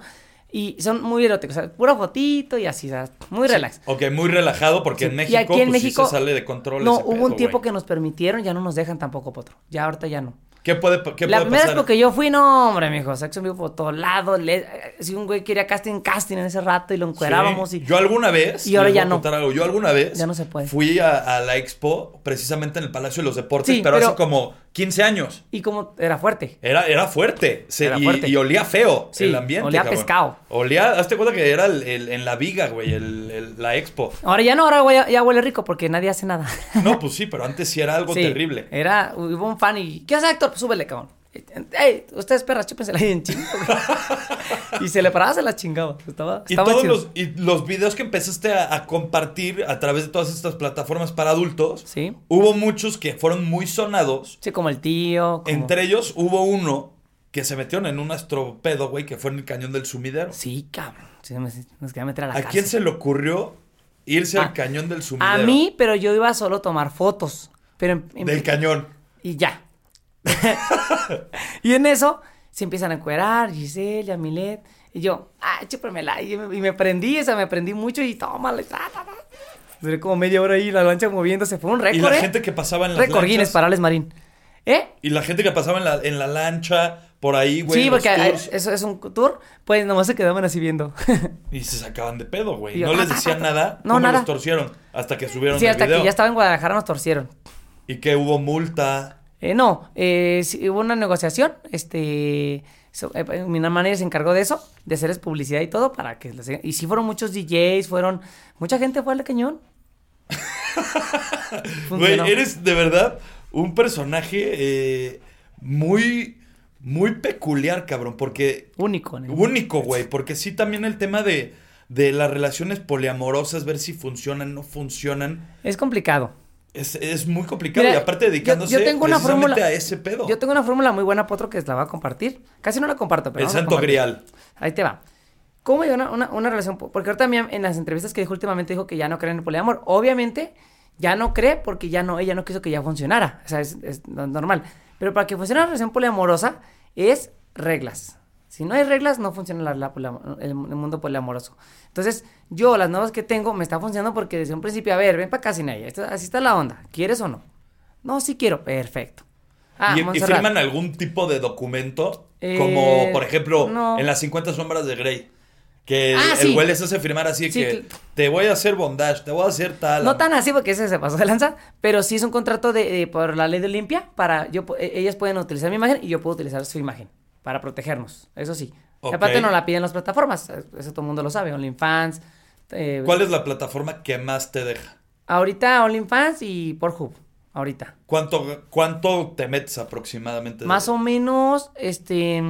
S2: y son muy eróticos, o sea, pura fotito y así, o sea, muy relax.
S1: Ok, muy relajado porque en
S2: Sí,
S1: México,
S2: y aquí en
S1: pues, sí
S2: México
S1: se sale de control
S2: No,
S1: ese
S2: hubo
S1: pedo,
S2: un tiempo
S1: güey.
S2: que nos permitieron, ya no nos dejan tampoco potro. Ya ahorita ya no.
S1: ¿Qué puede, qué
S2: la
S1: puede
S2: primera
S1: pasar?
S2: vez porque yo fui, no, hombre, mijo, sexo en vivo por todos lados. le- eh, si un güey quería casting, casting en ese rato y lo encuerábamos
S1: Sí.
S2: y
S1: Yo alguna vez.
S2: Y ahora ya no.
S1: algo, Yo alguna vez.
S2: Ya no se puede.
S1: Fui a, a la expo precisamente en el Palacio de los Deportes,
S2: Sí,
S1: pero,
S2: pero-
S1: hace como 15 años.
S2: y como era fuerte.
S1: Era, era fuerte. Se-
S2: Era
S1: y,
S2: fuerte.
S1: y olía feo
S2: Sí,
S1: el ambiente.
S2: olía
S1: cabrón.
S2: pescado.
S1: Olía, hazte cuenta que era el- el- en la viga, güey, el- el- la expo.
S2: Ahora ya no, ahora güey, ya huele rico porque nadie hace nada.
S1: No, pues sí, pero antes sí era algo
S2: Sí,
S1: terrible.
S2: Era, hubo un fan y, ¿qué hace Héctor? Pues súbele, cabrón. Ey, ustedes perras, chúpensela ahí en chingo. y se le paraba, se la chingaba. Estaba,
S1: Y
S2: estaba
S1: todos
S2: chido.
S1: los, y los videos que empezaste a, a compartir a través de todas estas plataformas para adultos,
S2: Sí.
S1: hubo muchos que fueron muy sonados.
S2: Sí, como el tío. como-
S1: Entre ellos hubo uno que se metieron en un astropedo, güey, que fue en el cañón del sumidero.
S2: Sí, cabrón. Sí, nos, quería meter a la
S1: ¿A quién se le ocurrió irse
S2: Ah,
S1: al cañón del sumidero?
S2: A mí, pero yo iba solo a tomar fotos. Pero en- en-
S1: Del cañón.
S2: y ya. y en eso se empiezan a encuerar, Giselle, Yamilet. Y yo, ah, chúpamela. Y me, y me prendí, o sea, me prendí mucho y ta. Duré como media hora ahí la lancha moviéndose. Fue un récord.
S1: Y la
S2: ¿eh?
S1: gente que pasaba en las
S2: Récord Guinness para Alex Marín. ¿Eh?
S1: Y la gente que pasaba en la, en la lancha, por ahí, güey.
S2: sí, porque
S1: tours,
S2: eso es un tour. Pues nomás se quedaban así viendo.
S1: Y se sacaban de pedo, güey. No les decían nada.
S2: No,
S1: ¿Cómo
S2: nada.
S1: los torcieron? Hasta que subieron
S2: sí,
S1: el
S2: hasta
S1: video.
S2: que ya estaba en Guadalajara nos torcieron.
S1: Y que hubo multa.
S2: Eh, no, eh, sí, hubo una negociación. Este. so- eh, mi manager se encargó de eso, de hacerles publicidad y todo para que. Y sí fueron muchos DJs, fueron. Mucha gente fue al cañón.
S1: Güey, eres de verdad un personaje eh, muy, muy peculiar, cabrón. Porque
S2: Único. en el mundo.
S1: Único, güey, porque sí también el tema de, de las relaciones poliamorosas, ver si funcionan, no funcionan,
S2: Es complicado.
S1: Es, es muy complicado.
S2: Mira,
S1: y aparte dedicándose
S2: yo tengo una fórmula-
S1: a ese pedo.
S2: Yo tengo una fórmula muy buena, Potro, que la voy a compartir. Casi no la comparto, pero.
S1: el santo grial.
S2: Ahí te va. ¿Cómo llegó una, una, una relación? po- Porque ahorita en las entrevistas que dijo últimamente dijo que ya no cree en el poliamor. Obviamente, ya no cree porque ya no, ella no quiso que ya funcionara. O sea, es, es no- normal. Pero para que funcione una relación poliamorosa es reglas. Si no hay reglas, no funciona la- la poliam- el, el mundo poliamoroso. Entonces, yo, las nuevas que tengo, me está funcionando porque desde un principio, a ver, ven para acá. Esto- Así está la onda. ¿Quieres o no? No, sí quiero. Perfecto. Ah,
S1: y, y firman algún tipo de documento,
S2: Eh,
S1: como por ejemplo
S2: no.
S1: en las 50 sombras de Grey. Que
S2: Ah,
S1: el
S2: sí.
S1: güey les hace firmar así
S2: Sí,
S1: que te voy a hacer bondage, te voy a hacer tal.
S2: No tan así porque ese se pasó de lanza, pero sí es un contrato de, de- por la ley de Olimpia para yo e- ellas pueden utilizar mi imagen y yo puedo utilizar su imagen para protegernos, eso sí. Aparte no la piden las plataformas, eso todo el mundo lo sabe, OnlyFans. eh,
S1: ¿Cuál es la plataforma que más te deja?
S2: Ahorita OnlyFans y Pornhub, ahorita.
S1: ¿Cuánto, cuánto te metes aproximadamente? de-
S2: Más o menos, este,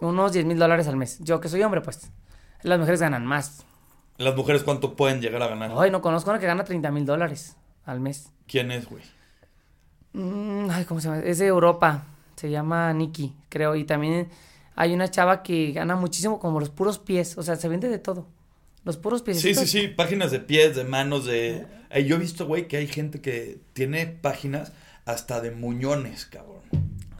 S2: unos 10 mil dólares al mes. Yo que soy hombre, pues. Las mujeres ganan más.
S1: Las mujeres cuánto pueden llegar a ganar.
S2: Ay, no conozco una que gana 30 mil dólares al mes.
S1: ¿Quién es, güey?
S2: Mm, ay, ¿cómo se llama? Es de Europa. Se llama Nikki, creo. Y también hay una chava que gana muchísimo como los puros pies. O sea, se vende de todo. Los puros pies.
S1: Sí, sí, sí, páginas de pies, de manos, de... Eh, yo he visto, güey, que hay gente que tiene páginas hasta de muñones, cabrón.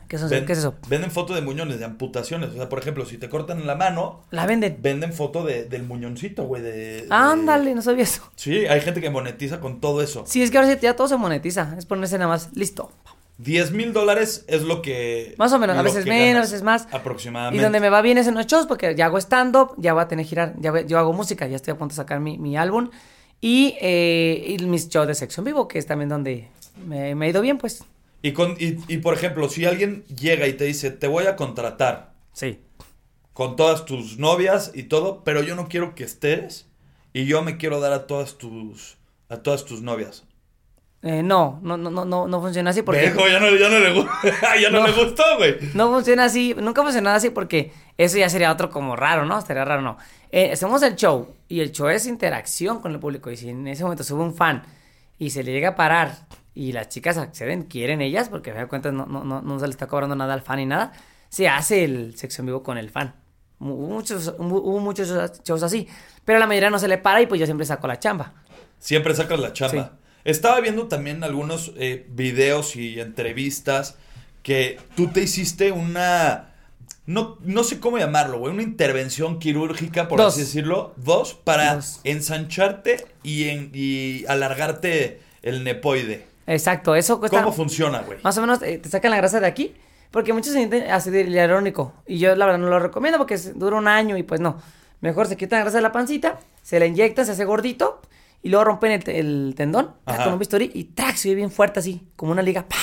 S2: ¿Qué, es eso?
S1: Ven-
S2: ¿Qué es eso?
S1: Venden foto de muñones, de amputaciones. O sea, por ejemplo, si te cortan la mano,
S2: La venden.
S1: venden foto de, del muñoncito, güey, de... de-
S2: Ándale, no sabía eso.
S1: Sí, hay gente que monetiza con todo eso.
S2: Sí, es que ahora sí ya todo se monetiza. Es ponerse nada más. Listo.
S1: 10 mil dólares es lo que...
S2: Más o menos. A veces menos, a veces más.
S1: Aproximadamente.
S2: Y donde me va bien es en los shows, porque ya hago stand-up, ya voy a tener que girar, ya voy- yo hago música, ya estoy a punto de sacar mi, mi álbum. Y, eh, y mis shows de sexo en vivo, que es también donde me, me ha ido bien, pues.
S1: Y, con, y, y, por ejemplo, si alguien llega y te dice, te voy a contratar
S2: Sí.
S1: con todas tus novias y todo, pero yo no quiero que estés y yo me quiero dar a todas tus a todas tus novias.
S2: Eh, no, no, no, no, no, no funciona así porque...
S1: Ya no, ya no le, ya no
S2: No.
S1: le gustó, güey.
S2: No funciona así, nunca ha funcionado así porque eso ya sería otro como raro, ¿no? Estaría raro, ¿no? Eh, hacemos el show y el show es interacción con el público y si en ese momento sube un fan y se le llega a parar y las chicas acceden, quieren ellas, porque a fin de cuentas no, no, no, no se le está cobrando nada al fan ni nada, se hace el sexo en vivo con el fan. Hubo muchos, hubo muchos shows así. Pero a la mayoría no se le para y pues yo siempre saco la chamba.
S1: Siempre sacas la chamba. Estaba viendo también algunos eh, videos y entrevistas que tú te hiciste una... No, no sé cómo llamarlo, güey. Una intervención quirúrgica, por
S2: Dos.
S1: así decirlo. Dos, para
S2: Dos.
S1: ensancharte y, en- y alargarte el nepoide.
S2: Exacto, eso cuesta...
S1: ¿Cómo funciona, güey?
S2: Más o menos eh, te sacan la grasa de aquí. Porque muchos se sienten ácido hialurónico. Y yo la verdad no lo recomiendo porque dura un año y pues no. Mejor se quitan la grasa de la pancita, se la inyectan, se hace gordito. Y luego rompen el, te- el tendón
S1: Ajá.
S2: con un bisturí y ¡trac! se ve bien fuerte así, como una liga. ¡pah!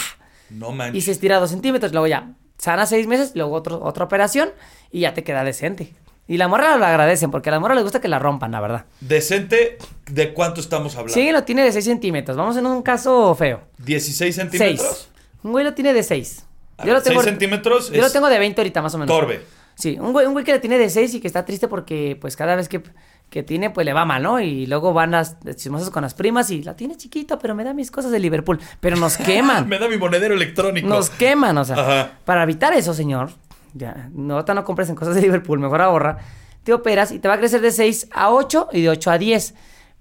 S1: No
S2: Y
S1: manches.
S2: se estira dos centímetros. Luego ya sana seis meses, luego otro, otra operación y ya te queda decente. Y la morra lo agradecen porque a la morra le gusta que la rompan, la verdad.
S1: Decente, ¿de cuánto estamos hablando?
S2: Sí, lo tiene de 6 centímetros. Vamos en un caso feo.
S1: ¿16 centímetros?
S2: 6. Un güey lo tiene de 6.
S1: A ver, seis centímetros
S2: Yo lo tengo de 20 ahorita, más o menos.
S1: Torbe.
S2: Sí, un güey, un güey que le tiene de 6 y que está triste porque, pues, cada vez que, que tiene, pues, le va mal, ¿no? Y luego van las chismosas con las primas y la tiene chiquito, pero me da mis cosas de Liverpool. Pero nos queman.
S1: Me da mi monedero electrónico.
S2: Nos queman, o sea.
S1: Ajá.
S2: Para evitar eso, señor, ya, no, no compres en cosas de Liverpool, mejor ahorra. Te operas y te va a crecer de 6 a 8 y de 8 a 10.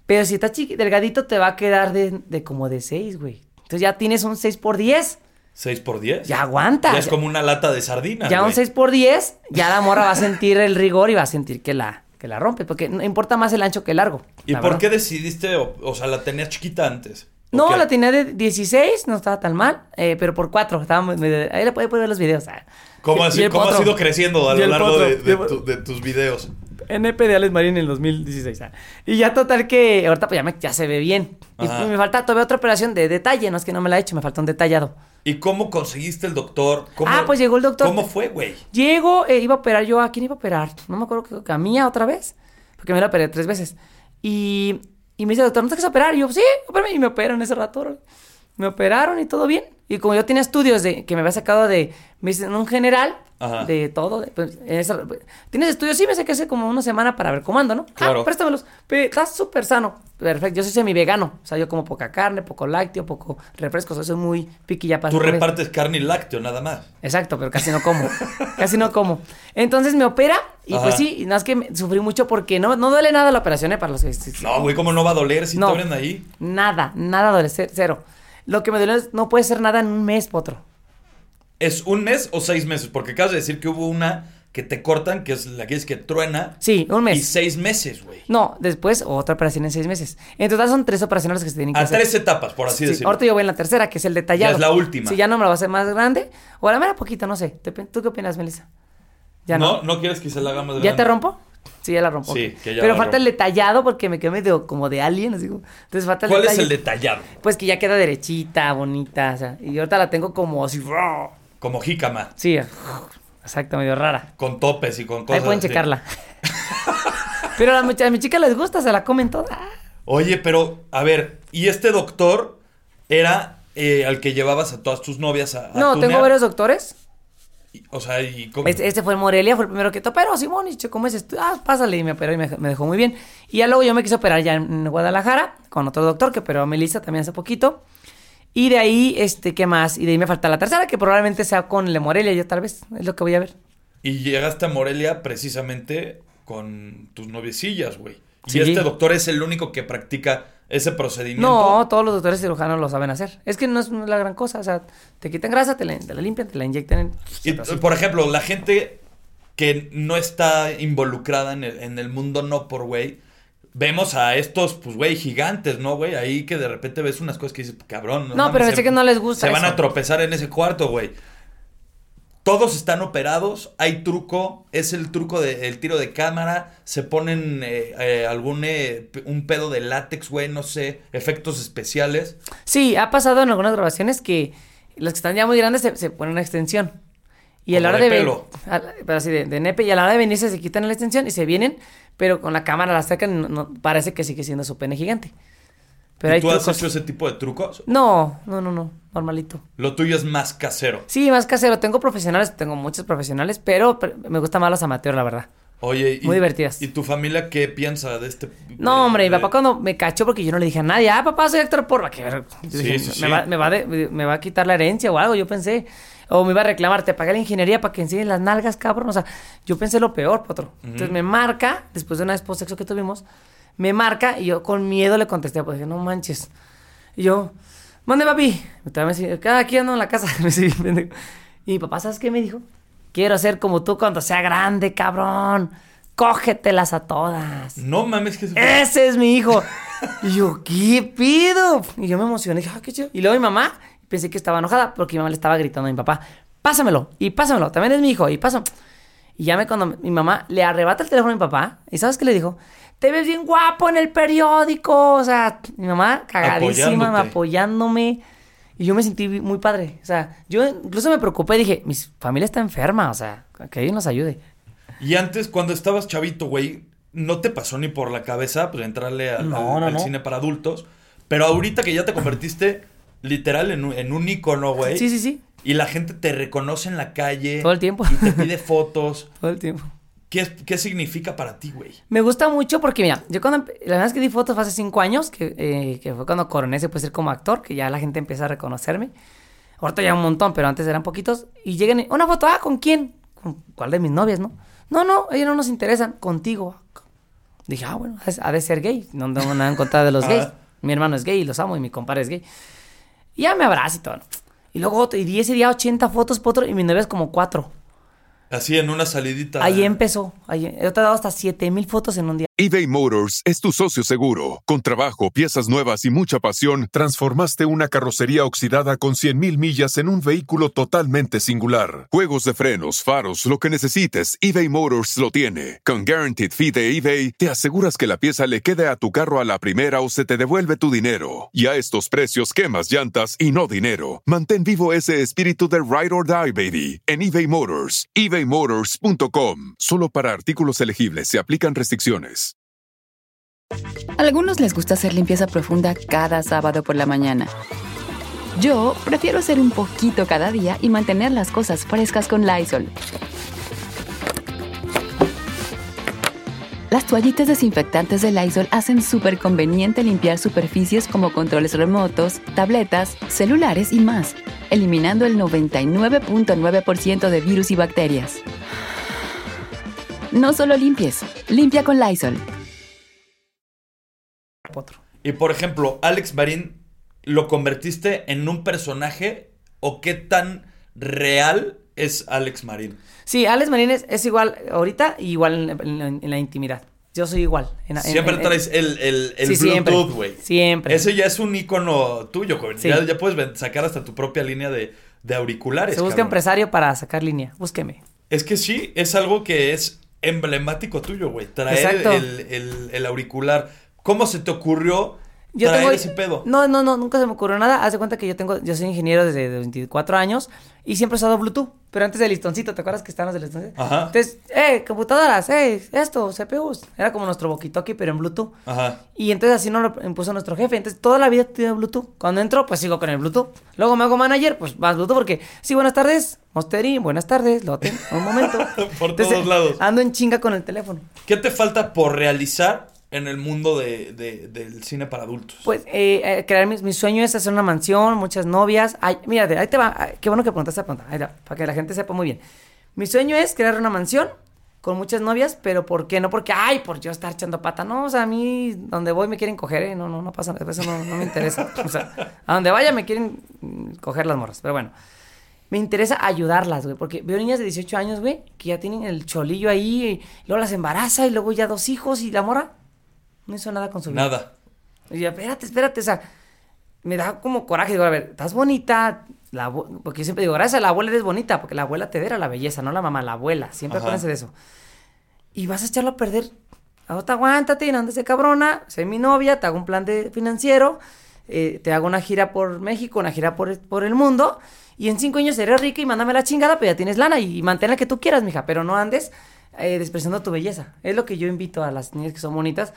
S2: Pero si estás chiqui- delgadito, te va a quedar de, de como de 6, güey. Entonces ya tienes un 6 por 10.
S1: 6 por 10.
S2: Ya aguanta.
S1: Ya es como una lata de sardinas.
S2: Ya un
S1: güey.
S2: 6 por 10, ya la morra va a sentir el rigor y va a sentir que la, que la rompe. Porque no importa más el ancho que el largo.
S1: ¿Y por
S2: verdad.
S1: qué decidiste, o, o sea, la tenías chiquita antes? ¿O
S2: No,
S1: qué?
S2: la tenía de 16, no estaba tan mal, eh, pero por 4. Estaba muy- muy- ahí le puede ver los videos. ah.
S1: ¿Cómo, has, cómo has ido creciendo a lo largo de, de
S2: Y el-
S1: tu- de tus videos?
S2: NP de Alex Marín en el 2016. ah. Y ya total que ahorita pues ya, me- ya se ve bien.
S1: Ajá.
S2: y me falta todavía otra operación de detalle, no es que no me la he hecho, me falta un detallado.
S1: ¿Y cómo conseguiste el doctor? ¿Cómo-
S2: Ah, pues llegó el doctor.
S1: ¿Cómo fue, güey?
S2: Llego, eh, iba a operar yo, ¿a quién iba a operar? No me acuerdo que a Mía otra vez, porque me la operé tres veces. Y, y me dice, doctor, ¿no te quieres operar? Y yo, sí, opérame. Y me operan ese rato. Me operaron y todo bien. Y como yo tenía estudios de que me había sacado de, me dicen, un general,
S1: Ajá.
S2: de todo. de- pues, esa- ¿Tienes estudios? Sí, me saqué hace como una semana para ver cómo ando, ¿no?
S1: Claro.
S2: Ah, préstamelos. Pe- Estás súper sano. Perfecto. Yo soy semi-vegano. O sea, yo como poca carne, poco lácteo, poco refrescos. O sea, soy muy piquilla para
S1: Tú repartes carne y lácteo, nada más.
S2: Exacto, pero casi no como. casi no como. Entonces me opera y
S1: Ajá.
S2: pues sí, nada más que me- sufrí mucho porque no, no duele nada la operación, ¿eh? Para los que...
S1: No, güey, ¿cómo no va a doler si
S2: No.
S1: te abren ahí?
S2: Nada, nada duele, ce- cero. Lo que me duele es no puede ser nada en un mes, potro.
S1: ¿Es un mes o seis meses? Porque acabas de decir que hubo una que te cortan, que es la que es que truena.
S2: Sí, un
S1: Y
S2: mes.
S1: seis meses, güey.
S2: No, después otra operación en seis meses. En total son tres operaciones las que se tienen que
S1: A
S2: hacer.
S1: tres etapas, por así
S2: Sí,
S1: decirlo.
S2: ahorita yo voy en la tercera, que es el detallado.
S1: Ya es la última.
S2: Sí, ya no me lo va a hacer más grande. O a la mera poquito, no sé. ¿Tú qué opinas, Melissa? Ya no.
S1: no, no quieres que se la haga más
S2: ¿Ya
S1: grande?
S2: te rompo? Sí, ya la rompo.
S1: Sí, que ya
S2: Pero
S1: la
S2: falta el detallado porque me quedé medio como de alien, así como- Entonces falta el
S1: ¿Cuál es el detallado?
S2: Pues que ya queda derechita, bonita, o sea, y ahorita la tengo como así,
S1: Como jícama,
S2: sí, exacto, medio rara.
S1: con topes y con cosas
S2: Ahí pueden
S1: así.
S2: checarla. Pero a, mi chica les gusta, se la comen toda.
S1: Oye, pero, a ver, ¿y este doctor era eh, al que llevabas a todas tus novias a, a
S2: No, tengo varios doctores.
S1: Y- O sea, y cómo-
S2: Este, este fue en Morelia, fue el primero que te operó, Simón, y che, ¿cómo es esto? Ah, pásale, y me operó y me, me dejó muy bien. Y ya luego yo me quise operar ya en Guadalajara, con otro doctor que operó a Melissa también hace poquito. Y de ahí, este, ¿qué más? Y de ahí me falta la tercera, que probablemente sea con el de Morelia, yo tal vez, es lo que voy a ver.
S1: Y llegaste a Morelia precisamente con tus noviecillas, güey. Y
S2: Sí.
S1: este doctor es el único que practica ese procedimiento.
S2: No, todos los doctores cirujanos lo saben hacer. Es que no es la gran cosa, o sea, te quitan grasa, te la, te la limpian, te la inyectan. En...
S1: Y, por ejemplo, la gente que no está involucrada en el, en el mundo no por güey, vemos a estos, pues, güey, gigantes, ¿no, güey? Ahí que de repente ves unas cosas que dices, cabrón.
S2: No,
S1: mames,
S2: pero sé que no les gusta
S1: Se van
S2: eso.
S1: a tropezar en ese cuarto, güey. Todos están operados, hay truco, es el truco del tiro de cámara, se ponen eh, eh, algún eh, un pedo de látex, güey, no sé, efectos especiales.
S2: Sí, ha pasado en algunas grabaciones que los que están ya muy grandes se, se ponen una extensión. Y a la hora
S1: de
S2: de,
S1: pelo.
S2: a pero así de, de nepe, y a la hora de venirse se quitan la extensión y se vienen, pero con la cámara la sacan, no- no- parece que sigue siendo su pene gigante. Pero
S1: ¿Y
S2: hay
S1: tú has hecho ese tipo de trucos?
S2: No, no, no, no, normalito.
S1: Lo tuyo es más casero.
S2: Sí, más casero. Tengo profesionales, tengo muchos profesionales, pero, pero me gustan más los amateurs, la verdad.
S1: Oye, y,
S2: Muy divertidas.
S1: ¿Y tu familia qué piensa de este?
S2: No, hombre, mi
S1: de-
S2: papá cuando me cachó porque yo no le dije a nadie, ah, papá, soy actor porno. Que ver, yo
S1: Sí, sí,
S2: me,
S1: sí.
S2: Va, me, va de- me va a quitar la herencia o algo, yo pensé. O me iba a reclamar, te pagué la ingeniería para que enseñes las nalgas, cabrón. O sea, yo pensé lo peor, potro. Entonces me marca, después de una vez sexo que tuvimos, me marca y yo con miedo le contesté, pues dije, no manches. Y yo, mande papi. Cada aquí ando en la casa. y mi papá, ¿sabes qué me dijo? Quiero ser como tú cuando sea grande, cabrón. Cógetelas a todas.
S1: No mames, que
S2: Ese es mi hijo. y yo, ¿qué pido? Y yo me emocioné. Dije, ah, qué chido. Y luego mi mamá, pensé que estaba enojada porque mi mamá le estaba gritando a mi papá, pásamelo, y pásamelo, también es mi hijo, y pásame. Y ya me cuando mi mamá le arrebata el teléfono a mi papá, ¿y sabes qué le dijo? Te ves bien guapo en el periódico. O sea, mi mamá cagadísima, apoyándome. Y yo me sentí muy padre. O sea, yo incluso me preocupé. Dije, mi familia está enferma. O sea, que alguien nos ayude.
S1: Y antes, cuando estabas chavito, güey, no te pasó ni por la cabeza pues, entrarle al, cine para adultos. Pero ahorita que ya te convertiste literal en un, en un icono, güey.
S2: Sí, sí, sí.
S1: Y la gente te reconoce en la calle.
S2: Todo el tiempo.
S1: Y te pide fotos.
S2: Todo el tiempo.
S1: ¿Qué, ¿Qué, significa para ti, güey?
S2: Me gusta mucho porque, mira, yo cuando. La verdad es que di fotos hace cinco años, que, eh, que fue cuando coroné se puede ser como actor, que ya la gente empieza a reconocerme. Ahorita ya un montón, pero antes eran poquitos. Y llegan, una foto, ah, ¿con quién? ¿Con cuál de mis novias, no? No, no, ellos no nos interesan, contigo. Dije, ah, bueno, ha de ser gay. No tengo nada en contra de los gays. Mi hermano es gay y los amo y mi compadre es gay. Y ya me abraza y todo. Y luego, y ese día 80 fotos por otro y mi novia es como cuatro.
S1: Así en una salidita.
S2: Ahí empezó. Ahí, he dado hasta 7000 fotos en un día.
S4: eBay Motors es tu socio seguro. Con trabajo, piezas nuevas y mucha pasión, transformaste una carrocería oxidada con 100.000 millas en un vehículo totalmente singular. Juegos de frenos, faros, lo que necesites, eBay Motors lo tiene. Con Guaranteed Fee de eBay, te aseguras que la pieza le quede a tu carro a la primera o se te devuelve tu dinero. Y a estos precios, quemas llantas y no dinero. Mantén vivo ese espíritu de Ride or Die, baby, en eBay Motors. eBay ebaymotors.com. Solo para artículos elegibles se aplican restricciones.
S3: algunos les gusta hacer limpieza profunda cada sábado por la mañana. Yo prefiero hacer un poquito cada día y mantener las cosas frescas con Lysol. Las toallitas desinfectantes de Lysol hacen súper conveniente limpiar superficies como controles remotos, tabletas, celulares y más eliminando el 99.9% de virus y bacterias. No solo limpies, limpia con Lysol.
S1: Y por ejemplo, Alex Marín, ¿lo convertiste en un personaje o qué tan real es Alex Marín?
S2: Sí, Alex Marín es, igual ahorita y igual en la intimidad. Yo soy igual.
S1: siempre traes el, el, el Bluetooth, güey.
S2: Siempre.
S1: Ese ya es un icono tuyo, güey. Ya, puedes sacar hasta tu propia línea de, auriculares.
S2: Se busca empresario para sacar línea. Búsqueme.
S1: Es que sí, es algo que es emblemático tuyo, güey. Traer el, el, auricular. ¿Cómo se te ocurrió yo tengo, ese pedo?
S2: No, no, no, nunca se me ocurrió nada. Haz de cuenta que yo tengo, yo soy ingeniero desde 24 años y siempre he usado Bluetooth. Pero antes del listoncito, ¿te acuerdas que estábamos del listoncito? Ajá. Entonces, eh, computadoras, eh, esto, CPUs. Era como nuestro boquitoki, pero en Bluetooth. Ajá. Y entonces así nos lo impuso nuestro jefe. Entonces, toda la vida tiene Bluetooth. Cuando entro, pues sigo con el Bluetooth. Luego me hago manager, pues más Bluetooth porque, sí, buenas tardes, Mosteri, buenas tardes, Loten, un momento.
S1: por todos lados.
S2: Ando en chinga con el teléfono.
S1: ¿Qué te falta por realizar en el mundo de, del cine para adultos?
S2: Pues eh, eh crear mi, sueño es hacer una mansión, muchas novias. Ay, mira, ahí te va. qué bueno que preguntaste esta pregunta. para que la gente sepa muy bien. Mi sueño es crear una mansión con muchas novias, pero ¿por qué? No porque, ay, por yo estar echando pata. No, o sea, a mí donde voy me quieren coger, ¿eh? No, no, no pasa nada. Eso no, no me interesa. O sea, a donde vaya me quieren mm, coger las morras. Pero bueno me interesa ayudarlas, güey, porque veo niñas de 18 años, güey, que ya tienen el cholillo ahí, y luego las embaraza y luego ya dos hijos y la morra no hizo nada con su
S1: vida. Nada.
S2: Y yo, espérate, espérate, o sea, me da como coraje. Digo, a ver, estás bonita, la porque yo siempre digo, gracias a la abuela eres bonita, porque la abuela te dera la belleza, no la mamá, la abuela. Siempre acuérdense de eso. Y vas a echarlo a perder. Ahora aguántate, no andes de cabrona, sé mi novia, te hago un plan de financiero, eh, te hago una gira por México, una gira por, por el mundo, y en cinco años seré rica y mándame la chingada, pero ya tienes lana y, mantén la que tú quieras, mija, pero no andes eh, despreciando tu belleza. Es lo que yo invito a las niñas que son bonitas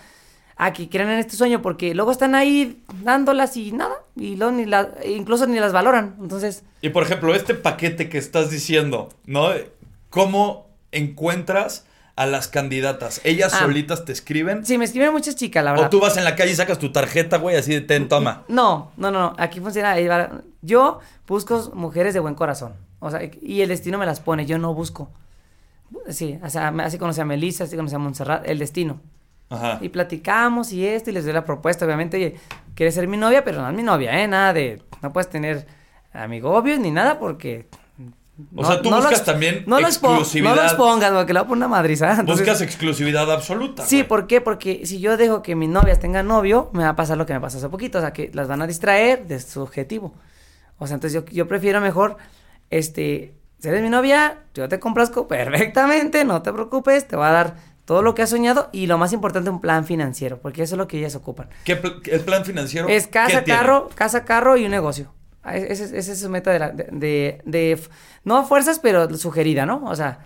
S2: a que crean en este sueño porque luego están ahí dándolas y nada y luego ni la, incluso ni las valoran. Entonces
S1: y por ejemplo este paquete que estás diciendo no cómo encuentras a las candidatas ellas ah. solitas te escriben
S2: sí me escriben muchas chicas la verdad.
S1: O tú vas en la calle y sacas tu tarjeta güey así de ten toma
S2: no no no no aquí funciona yo busco mujeres de buen corazón O sea, y el destino me las pone, yo no busco. Sí, o sea, así conocí a Melissa, así conocí a Montserrat, el destino.
S1: Ajá.
S2: Y platicamos y esto, y les doy la propuesta, obviamente, oye, quieres ser mi novia, pero no es mi novia, ¿eh? Nada de, no puedes tener amigobios ni nada porque...
S1: O sea, tú buscas también
S2: no
S1: exclusividad.
S2: No lo expongas, porque le voy a poner una madriza. Entonces-
S1: Buscas exclusividad absoluta.
S2: Sí,
S1: güey.
S2: ¿por qué? Porque si yo dejo que mis novias tengan novio, me va a pasar lo que me pasó hace poquito, o sea, que las van a distraer de su objetivo. O sea, entonces yo, yo prefiero mejor, este, si eres mi novia, yo te complazco perfectamente, no te preocupes, te va a dar todo lo que has soñado y lo más importante, un plan financiero, porque eso es lo que ellas ocupan.
S1: ¿Qué pl- el plan financiero?
S2: Es
S1: ¿qué
S2: casa,
S1: tiene?
S2: carro, casa, carro y un negocio. Ah, es- Esa es, su meta de, la- de, de- no a fuerzas, pero sugerida, ¿no? O sea,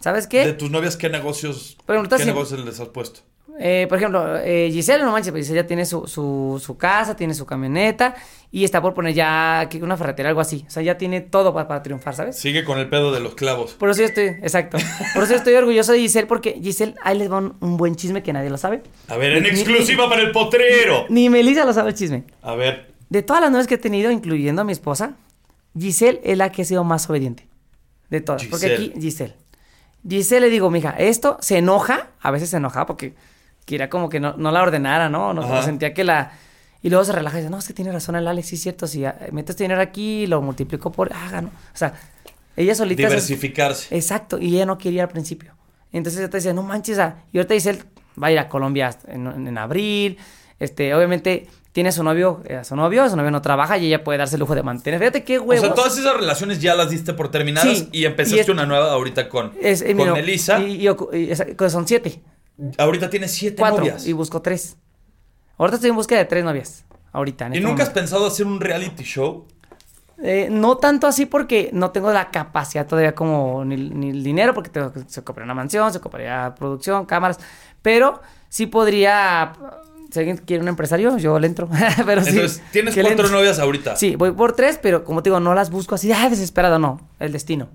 S2: ¿sabes qué?
S1: De tus novias, ¿qué negocios, qué negocios les has puesto?
S2: Eh, por ejemplo, eh, Giselle, no manches, pues Giselle ya tiene su, su, su casa, tiene su camioneta y está por poner ya una ferretería, algo así. O sea, ya tiene todo para, para triunfar, ¿sabes?
S1: Sigue con el pedo de los clavos.
S2: Por eso yo estoy, exacto. Por eso yo estoy orgulloso de Giselle porque Giselle, ahí les va un, un buen chisme que nadie lo sabe.
S1: A ver, en
S2: Ni- ni-
S1: exclusiva para el potrero.
S2: Ni Melissa lo sabe el chisme.
S1: A ver,
S2: De todas las novias que he tenido, incluyendo a mi esposa, Giselle es la que ha sido más obediente. De todas. Porque aquí, Giselle. Giselle le digo, mija, esto se enoja, a veces se enoja porque quería como que no, no la ordenara, ¿no? No, sentía que la... Y luego se relaja y dice, no, es que tiene razón el Alex, sí es cierto, si ah, meto este dinero aquí, lo multiplico por... ¿no? O sea, ella solita... se-
S1: diversificarse.
S2: Exacto, y ella no quería al principio. Entonces ella te decía, no manches, ah", y ahorita dice él, va a ir a Colombia en, abril, este, obviamente tiene a su novio, eh, a su novio, su novio no trabaja y ella puede darse el lujo de mantener. Fíjate qué
S1: O
S2: huevos.
S1: sea, todas esas relaciones ya las diste por terminadas
S2: Sí,
S1: y empezaste
S2: y es-
S1: una nueva ahorita con,
S2: Es- eh,
S1: con
S2: mira,
S1: Melissa.
S2: Y, que son siete,
S1: Ahorita tienes siete
S2: cuatro,
S1: novias.
S2: y busco tres. Ahorita estoy en búsqueda de tres novias, ahorita. en
S1: ¿Y
S2: este
S1: nunca has pensado hacer un reality show?
S2: Eh, no tanto así porque no tengo la capacidad todavía como ni, ni el dinero, porque tengo que- se ocuparía una mansión, se ocuparía producción, cámaras, pero sí podría, si alguien quiere un empresario, yo le entro, pero sí.
S1: Entonces, tienes cuatro novias ahorita.
S2: Sí, voy por tres, pero como te digo, no las busco así, ah, desesperado, no, el destino.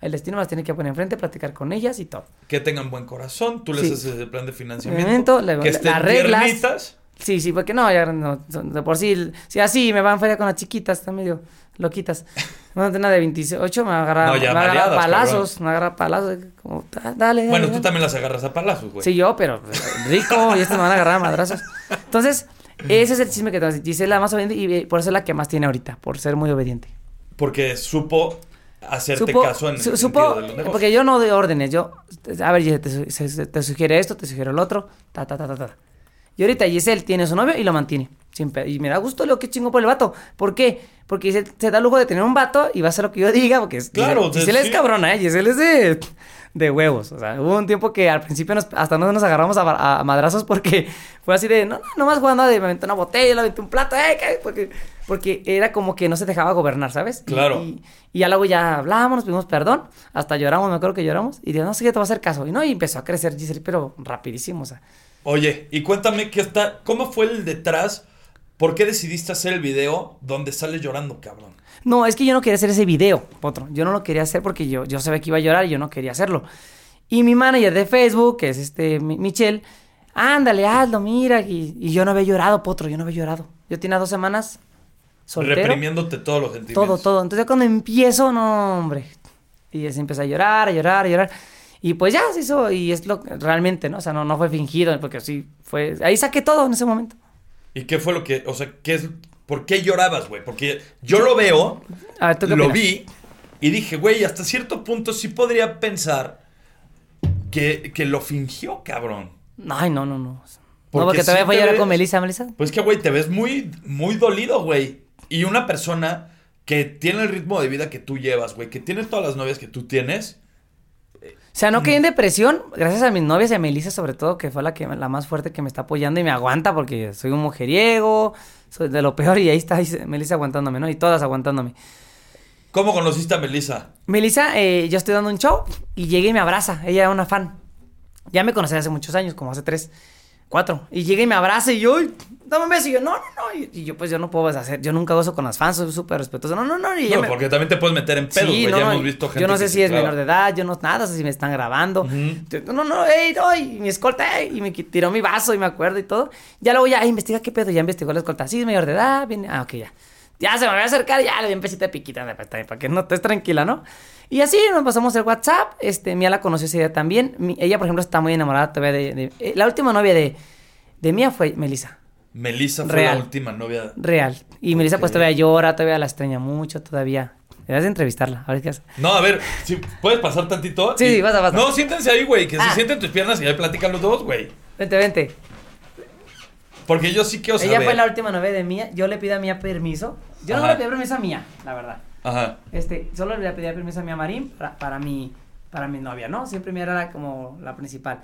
S2: El destino me las tiene que poner enfrente, platicar con ellas y todo.
S1: Que tengan buen corazón, tú les
S2: Sí.
S1: haces el plan de financiamiento. Que estén
S2: las reglas.
S1: tiernitas.
S2: Sí, sí, porque no, ya no, de por sí, si así me van feria con las chiquitas, están medio loquitas. Una una de 28 me va a agarrar,
S1: No, ya
S2: me va a agarrar
S1: baleadas,
S2: palazos, me va a agarrar palazos, como, "Ah, dale, dale.
S1: Bueno, tú
S2: dale".
S1: también las agarras a palazos, güey.
S2: Sí, yo, pero eh, rico, y estos me van a agarrar a madrazos. Entonces, ese es el chisme que te Giselle es la más obediente y eh, por eso es la que más tiene ahorita, por ser muy obediente.
S1: Porque supo hacerte
S2: Supo-
S1: caso en el
S2: su- supo,
S1: de los
S2: porque yo no doy órdenes, yo, a ver, Giselle, te, se- te sugiere esto, te sugiere el otro, ta, ta, ta, ta, ta. Y ahorita Giselle tiene su novio y lo mantiene. Siempre. Y me da gusto lo que chingo por el vato. ¿Por qué? Porque Giselle se da el lujo de tener un vato y va a hacer lo que yo diga, porque
S1: Claro,
S2: Giselle, Giselle
S1: sí.
S2: es cabrona, ¿eh? Giselle es de, de huevos. O sea, hubo un tiempo que al principio nos- hasta no nos agarramos a, a madrazos porque fue así de, no, no, nomás jugando de, me aventé una botella, le aventé un plato, ¿eh? ¿qué? Porque, porque era como que no se dejaba gobernar, ¿sabes?
S1: Claro.
S2: Y, y ya luego ya hablamos, nos pedimos perdón, hasta lloramos, me acuerdo que lloramos, y digo, no sé qué te va a hacer caso. Y no, y empezó a crecer Giselle, pero rapidísimo, o sea.
S1: Oye, y cuéntame qué está, cómo fue el detrás, ¿por qué decidiste hacer el video donde sales llorando, cabrón?
S2: No, es que yo no quería hacer ese video, otro. Yo no lo quería hacer porque yo, yo sabía que iba a llorar y yo no quería hacerlo. Y mi manager de Facebook, que es este Mi- Michelle, ándale, hazlo, mira. Y, y yo no había llorado, potro, yo no había llorado. Yo tenía dos semanas soltero.
S1: Reprimiéndote todos los sentimientos.
S2: Todo, todo. Entonces cuando empiezo, no, hombre. Y así empecé a llorar, a llorar, a llorar. Y pues ya se hizo, y es lo que realmente, ¿no? O sea, no, no fue fingido, porque sí fue. Ahí saqué todo en ese momento.
S1: ¿Y qué fue lo que, o sea, qué es, por qué llorabas, güey? Porque yo lo veo,
S2: A ver, ¿tú qué
S1: lo
S2: opinas?
S1: vi y dije, güey, hasta cierto punto sí podría pensar que, que lo fingió, cabrón.
S2: Ay, no, no, no. No, porque
S1: sí
S2: todavía fue
S1: te
S2: llorar
S1: ves-
S2: con Melissa, Melissa.
S1: Pues que, güey, te ves muy, muy dolido, güey. Y una persona que tiene el ritmo de vida que tú llevas, güey, que tiene todas las novias que tú tienes.
S2: O sea, no caí en depresión, gracias a mis novias y a Melissa sobre todo, que fue la que la más fuerte que me está apoyando y me aguanta porque soy un mujeriego, soy de lo peor y ahí está Melissa aguantándome, ¿no? Y todas aguantándome.
S1: ¿Cómo conociste a Melissa?
S2: Melissa, eh, yo estoy dando un show y llega y me abraza. Ella era una fan. Ya me conocía hace muchos años, como hace tres, cuatro. Y llega y me abraza y yo, "Ay, dame un beso. Y yo, no, no, no. Y, yo, pues yo no puedo hacer, yo nunca gozo con las fans, soy súper respetuoso. No, no, no. Y
S1: No,
S2: me-
S1: porque también te puedes meter en pedos,
S2: Sí, no,
S1: ya
S2: no,
S1: hemos visto gente
S2: Yo no sé si es
S1: clava.
S2: menor de edad, yo no nada, sé si me están grabando. Yo, No, no, no, ey, no, y mi escolta, ey, y me tiró mi vaso y me acuerdo y todo. Ya luego ya, "Ay, investiga qué pedo, ya investigó la escolta. Sí, es mayor de edad, viene, ah, ok, ya. ya se me va a acercar, ya le di un besito de piquita para que no estés tranquila, ¿no? Y así nos pasamos el WhatsApp. Este, Mía la conoció ese día también. Mi- ella, por ejemplo, está muy enamorada todavía de. de- eh, la última novia de, de Mía fue Melissa.
S1: Melissa fue
S2: Real.
S1: la última novia.
S2: Real. Y Melissa, pues todavía llora, todavía la extraña mucho, todavía. Debes de entrevistarla. A ver qué hace.
S1: No, a ver, si puedes pasar tantito.
S2: Sí,
S1: Y-
S2: sí, pasa, pasa.
S1: No, siéntense ahí, güey, que
S2: Ah.
S1: se sienten tus piernas y ahí platican los dos, güey.
S2: Vente, vente.
S1: Porque yo sí quiero saber.
S2: Ella fue la última novia de Mía. Yo le pido a Mía permiso. Yo no
S1: Ajá.
S2: le pedí permiso a Mía, la verdad.
S1: Ajá.
S2: Este, solo le pedía permiso a Mía Marín para, para mi, para mi novia, ¿no? Siempre Mía era como la principal.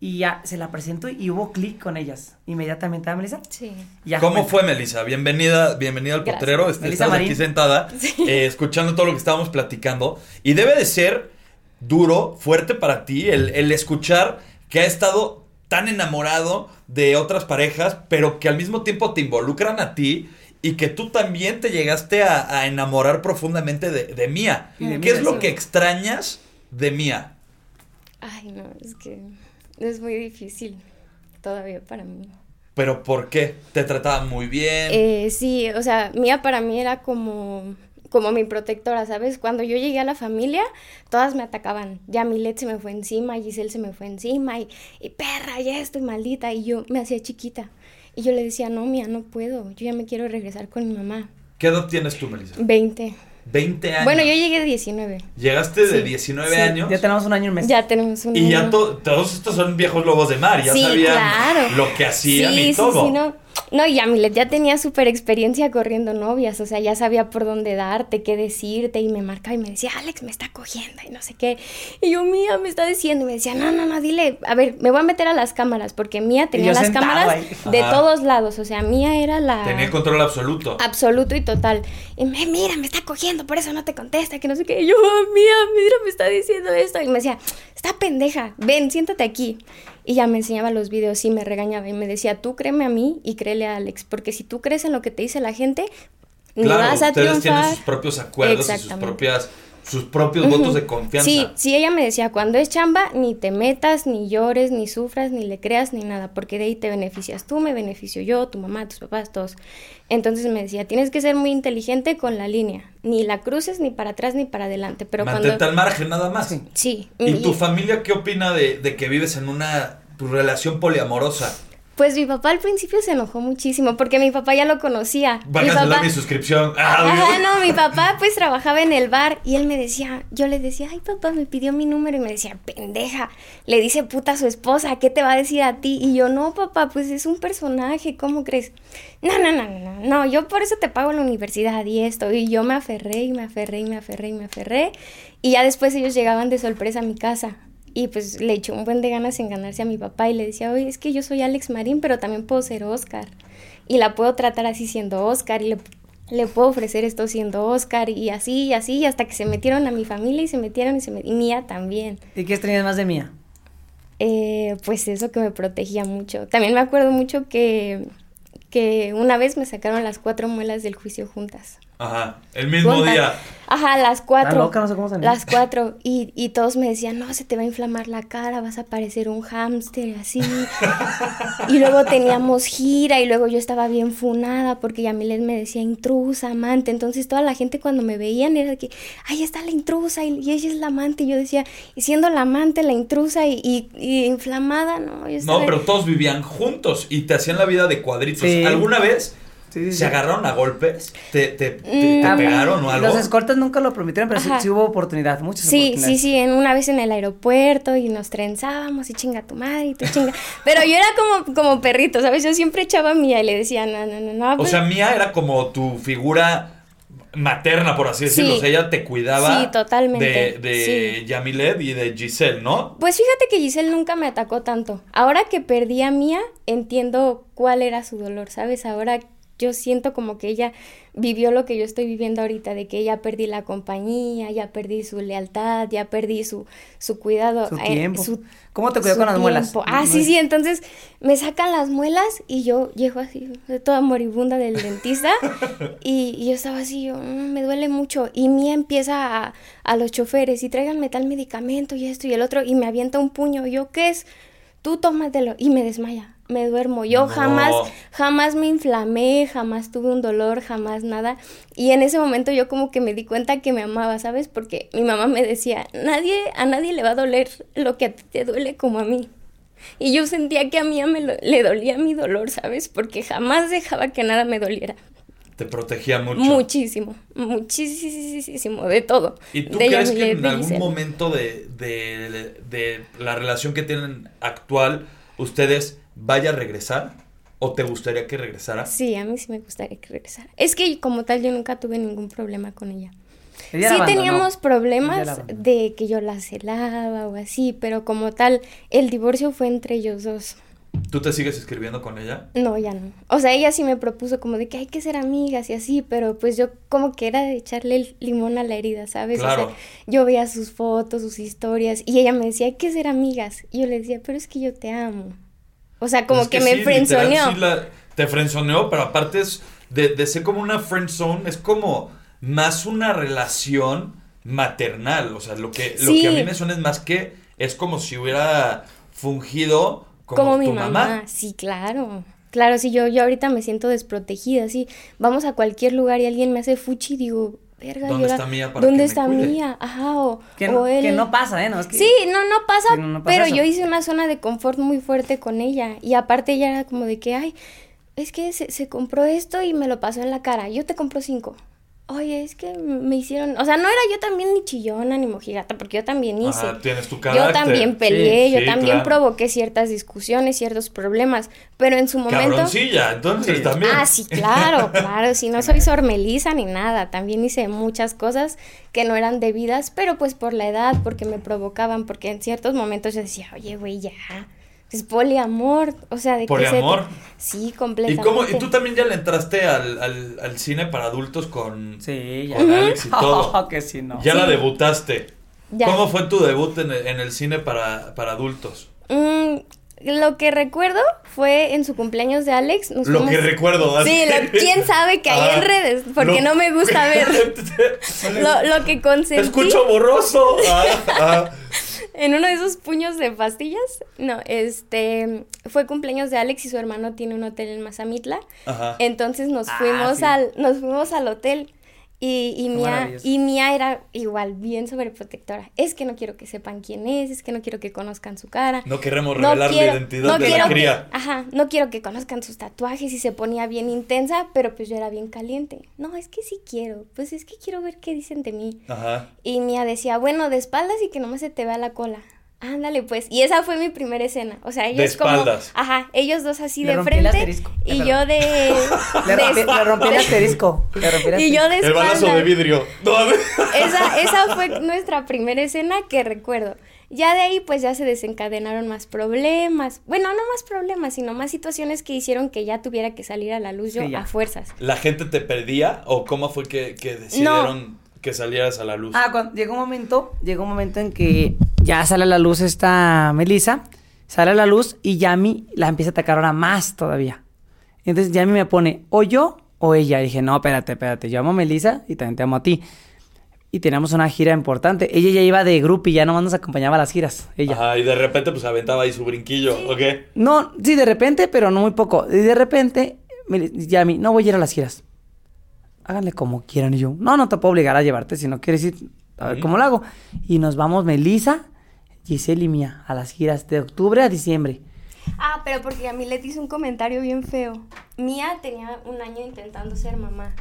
S2: Y ya se la presento y hubo clic con ellas. Inmediatamente, ¿ah, Melissa?
S5: Sí.
S2: Ya
S1: ¿Cómo fue, Melissa? Bienvenida, bienvenida al
S5: Gracias.
S1: potrero. Este, estás
S2: Marín.
S1: aquí sentada, eh, escuchando todo lo que estábamos platicando. Y debe de ser duro, fuerte para ti, el, el escuchar que ha estado tan enamorado de otras parejas, pero que al mismo tiempo te involucran a ti y que tú también te llegaste a, a enamorar profundamente de, de Mía.
S2: Y de
S1: ¿Qué
S2: Mía,
S1: es lo
S2: sí.
S1: que extrañas de Mía?
S5: Ay, no, es que es muy difícil todavía para mí.
S1: ¿Pero por qué? ¿Te trataba muy bien?
S5: Eh, sí, o sea, Mía para mí era como, como mi protectora, ¿sabes? Cuando yo llegué a la familia, todas me atacaban. Ya Milet se me fue encima, Giselle se me fue encima, y, y perra, ya estoy maldita. Y yo me hacía chiquita. Y yo le decía, no, Mía, no puedo. Yo ya me quiero regresar con mi mamá.
S1: ¿Qué edad tienes tú, Melissa?
S5: 20.
S1: 20 años.
S5: Bueno, yo llegué de 19.
S1: Llegaste de
S5: Sí,
S1: 19
S2: Sí,
S1: años.
S2: Ya tenemos un año y mes.
S5: Ya tenemos un
S1: Y ya to- todos estos son viejos lobos de mar, ya
S5: Sí,
S1: sabían
S5: claro.
S1: lo que hacían
S5: sí,
S1: y todo.
S5: Sí, sí, no. No, y Amilet ya tenía súper experiencia corriendo novias, o sea, ya sabía por dónde darte, qué decirte, y me marcaba y me decía, Alex, me está cogiendo, y no sé qué. Y yo, Mía, me está diciendo, y me decía, no, no, no, dile, a ver, me voy a meter a las cámaras, porque Mía tenía las cámaras
S2: ahí.
S5: de
S1: Ajá.
S5: todos lados, o sea, Mía era la...
S1: Tenía el control absoluto.
S5: Absoluto y total. Y me, mira, me está cogiendo, por eso no te contesta, que no sé qué. Y yo, mía, mira, me está diciendo esto. Y me decía, está pendeja, ven, siéntate aquí. Y ya me enseñaba los videos y me regañaba y me decía, tú créeme a mí y créele a Alex, porque si tú crees en lo que te dice la gente,
S1: claro,
S5: vas a
S1: ustedes tienen sus propios acuerdos y sus propias sus propios votos de confianza.
S5: Sí, sí, ella me decía, cuando es chamba, ni te metas, ni llores, ni sufras, ni le creas, ni nada, porque de ahí te beneficias tú, me beneficio yo, tu mamá, tus papás, todos. Entonces me decía, tienes que ser muy inteligente con la línea, ni la cruces ni para atrás ni para adelante, pero
S1: Mantente
S5: cuando...
S1: al margen nada más.
S2: Sí.
S5: Sí.
S1: ¿Y tu
S5: y-
S1: familia qué opina de, de que vives en una tu relación poliamorosa?
S5: Pues mi papá al principio se enojó muchísimo, porque mi papá ya lo conocía.
S1: Va a cancelar
S5: papá...
S1: mi suscripción. Ah,
S5: Ajá, no, mi papá pues trabajaba en el bar y él me decía, yo le decía, ay papá, me pidió mi número y me decía, pendeja, le dice puta a su esposa, ¿qué te va a decir a ti? Y yo, no papá, pues es un personaje, ¿cómo crees? No, no, no, no, no, no, yo por eso te pago la universidad y esto. Y yo me aferré y me aferré y me aferré y me aferré. Y ya después ellos llegaban de sorpresa a mi casa. Y pues le echó un buen de ganas en ganarse a mi papá y le decía, oye, es que yo soy Alex Marín, pero también puedo ser Oscar. Y la puedo tratar así siendo Oscar y le, le puedo ofrecer esto siendo Oscar y así y así, y hasta que se metieron a mi familia y se metieron y se met- y mía también.
S2: ¿Y qué extrañas más de mía?
S5: Eh, pues eso que me protegía mucho. También me acuerdo mucho que, que una vez me sacaron las cuatro muelas del juicio juntas.
S1: Ajá, el mismo día.
S5: Ajá, las cuatro.
S2: Loca, no sé cómo se llama.
S5: Las cuatro. Y, y todos me decían, no, se te va a inflamar la cara, vas a parecer un hámster así. y luego teníamos gira y luego yo estaba bien funada porque Yamilet me decía intrusa, amante. Entonces toda la gente cuando me veían era de que, ahí está la intrusa y, y ella es la amante. Y yo decía, y siendo la amante, la intrusa y, y- y inflamada, no. Yo
S1: No, pero todos vivían juntos y te hacían la vida de cuadritos.
S2: Sí.
S1: ¿Alguna vez
S2: Sí, sí,
S1: se
S2: sí.
S1: agarraron a golpes? ¿Te, te, te-
S5: Mm.
S1: te pegaron o algo?
S2: Los escoltas nunca lo prometieron, pero sí, sí hubo oportunidad, muchas
S5: Sí,
S2: oportunidades.
S5: sí, sí, en una vez en el aeropuerto y nos trenzábamos y chinga tu madre y tú chinga. Pero yo era como, como perrito, ¿sabes? Yo siempre echaba mía y le decía, no, no, no, no.
S1: O
S5: pues-
S1: sea, Mía era como tu figura materna, por así decirlo.
S5: Sí.
S1: O sea, ella te cuidaba
S5: Sí, totalmente.
S1: de, de
S5: Sí.
S1: Yamilet y de Giselle, ¿no?
S5: Pues fíjate que Giselle nunca me atacó tanto. Ahora que perdí a Mía, entiendo cuál era su dolor, ¿sabes? Ahora yo siento como que ella vivió lo que yo estoy viviendo ahorita, de que ya perdí la compañía, ya perdí su lealtad, ya perdí su, su cuidado.
S2: Su
S5: eh,
S2: tiempo.
S5: su-
S2: ¿Cómo te cuidó con las muelas?
S5: tiempo. Ah,
S2: No
S5: sí, sí, entonces me sacan las muelas y yo llego así, de toda moribunda del dentista, y, y yo estaba así, yo, "Mm, me duele mucho, y Mía empieza a, a los choferes, y tráiganme tal medicamento y esto y el otro, y me avienta un puño, yo, ¿qué es? Tú tómatelo, y me desmaya. Me duermo. Yo
S1: No.
S5: jamás, jamás me inflamé, jamás tuve un dolor, jamás nada. Y en ese momento yo como que me di cuenta que me amaba, ¿sabes? Porque mi mamá me decía, nadie, a nadie le va a doler lo que a ti te duele como a mí. Y yo sentía que a mí me lo- le dolía mi dolor, ¿sabes? Porque jamás dejaba que nada me doliera.
S1: Te protegía mucho.
S5: Muchísimo, muchísimo, de todo.
S1: ¿Y tú
S5: De
S1: crees que en algún
S5: Giselle.
S1: momento de, de- de la relación que tienen actual, ustedes vaya a regresar? ¿O te gustaría que regresara?
S5: Sí, a mí sí me gustaría que regresara. Es que como tal yo nunca tuve ningún problema con ella.
S2: Ella la
S5: sí
S2: abandonó.
S5: teníamos problemas de que yo la celaba o así, pero como tal, el divorcio fue entre ellos dos.
S1: ¿Tú te sigues escribiendo con ella?
S5: No, ya no. O sea, ella sí me propuso como de que hay que ser amigas y así, pero pues yo como que era de echarle el limón a la herida, ¿sabes? O
S1: Claro.
S5: sea, yo veía sus fotos, sus historias y ella me decía, hay que ser amigas. Y yo le decía, pero es que yo te amo. O sea, como
S1: Es
S5: que, me
S1: sí la- te frenzoneó, pero aparte es de, de ser como una friend zone, es como más una relación maternal. O sea, lo que, lo
S5: Sí.
S1: que a mí me suena es más que es como si hubiera fungido como,
S5: Como, mi
S1: tu
S5: mamá.
S1: mamá.
S5: Sí, claro. Claro, sí, yo, yo ahorita me siento desprotegida, sí. Vamos a cualquier lugar y alguien me hace fuchi y digo, verga,
S1: ¿Dónde
S5: y ahora,
S1: está Mía para
S5: ¿Dónde
S1: que me
S5: está
S1: cuide?
S5: Mía? Ajá, o,
S2: Que,
S5: o
S2: no,
S5: él.
S2: que no pasa, ¿eh? No, es que-
S5: Sí, no, no pasa,
S2: no, no pasa
S5: pero
S2: eso.
S5: yo hice una zona de confort muy fuerte con ella. Y aparte ella era como de que, ay, es que se, se compró esto y me lo pasó en la cara. Yo te compro cinco. Oye, es que me hicieron, o sea, no era yo también ni chillona ni mojigata, porque yo también hice.
S1: Ajá, tienes tu
S5: Yo
S1: carácter.
S5: también peleé,
S1: Sí,
S5: yo
S1: sí,
S5: también
S1: claro.
S5: provoqué ciertas discusiones, ciertos problemas, pero en su momento...
S1: Cabroncilla, entonces
S2: Sí.
S1: también.
S5: Ah, sí, claro, claro, si no soy sormeliza ni nada, también hice muchas cosas que no eran debidas, pero pues por la edad, porque me provocaban, porque en ciertos momentos yo decía, oye, güey, ya, es poliamor, o sea, de que se
S1: ¿Poliamor?
S5: Sí,
S1: ¿Y,
S5: completamente.
S1: cómo, ¿Y tú también ya le entraste al, al, al cine para adultos con,
S2: Sí, ya.
S1: con Alex y todo?
S2: Oh, que sí, no.
S1: Ya la
S5: Sí.
S1: debutaste.
S5: Ya.
S1: ¿Cómo fue tu debut en el, en el cine para, para adultos?
S5: Mm, lo que recuerdo fue en su cumpleaños de Alex. Nos
S1: Lo
S5: fuimos-
S1: que recuerdo.
S5: Sí, lo- quién sabe que hay
S1: Ah,
S5: en redes, porque
S1: lo-
S5: no me gusta ver. lo, lo que consentí
S1: Escucho borroso. Ah, ah.
S5: En uno de esos puños de pastillas. No, este fue cumpleaños de Alex y su hermano tiene un hotel en Mazamitla.
S1: Ajá.
S5: Entonces nos
S2: Ah,
S5: fuimos
S2: sí.
S5: al nos fuimos al hotel y, y Mía y Mía era igual bien sobreprotectora. Es que no quiero que sepan quién es, es que no quiero que conozcan su cara.
S1: No queremos revelar la identidad
S5: no
S1: de la
S5: quiero que-
S1: cría.
S5: ajá, no quiero que conozcan sus tatuajes y se ponía bien intensa, pero pues yo era bien caliente. No, es que sí quiero, pues es que quiero ver qué dicen de mí.
S1: Ajá.
S5: Y Mía decía, bueno, de espaldas y que nomás se te vea la cola. Ándale, pues. Y esa fue mi primera escena. O sea, ellos
S1: De espaldas.
S5: como. Ajá, ellos dos así
S2: Le
S5: de
S2: rompí el
S5: frente.
S2: asterisco.
S5: Y yo de.
S2: Le
S5: de-
S2: rompí, le rompí el asterisco. Le rompí el
S5: Y yo
S2: asterisco.
S5: de
S1: El balazo de
S5: espaldas.
S1: vidrio.
S5: Esa, esa fue nuestra primera escena que recuerdo. Ya de ahí pues ya se desencadenaron más problemas. Bueno, no más problemas, sino más situaciones que hicieron que ya tuviera que salir a la luz yo
S2: Sí,
S5: a fuerzas.
S1: ¿La gente te perdía o cómo fue que, que decidieron que salieras a la luz?
S2: Ah, cuando llegó un momento, llegó un momento en que ya sale a la luz esta Melissa, sale a la luz y Yami la empieza a atacar ahora más todavía. Entonces Yami me pone, o yo o ella. Y dije, no, espérate, espérate, yo amo a Melissa y también te amo a ti. Y teníamos una gira importante. Ella ya iba de grupo y ya nomás nos acompañaba a las giras. Ella.
S1: Ajá, y de repente pues aventaba ahí su brinquillo, ¿ok?
S2: No, sí, de repente, pero no muy poco. Y de repente, Yami, no voy a ir a las giras. Háganle como quieran. Y yo, no, no te puedo obligar a llevarte si no quieres ir. A ver cómo lo hago. Y nos vamos Melissa, Giselle y Mía a las giras de octubre a diciembre.
S5: Ah, pero porque a mí le hizo un comentario bien feo. Mía tenía un año intentando ser mamá.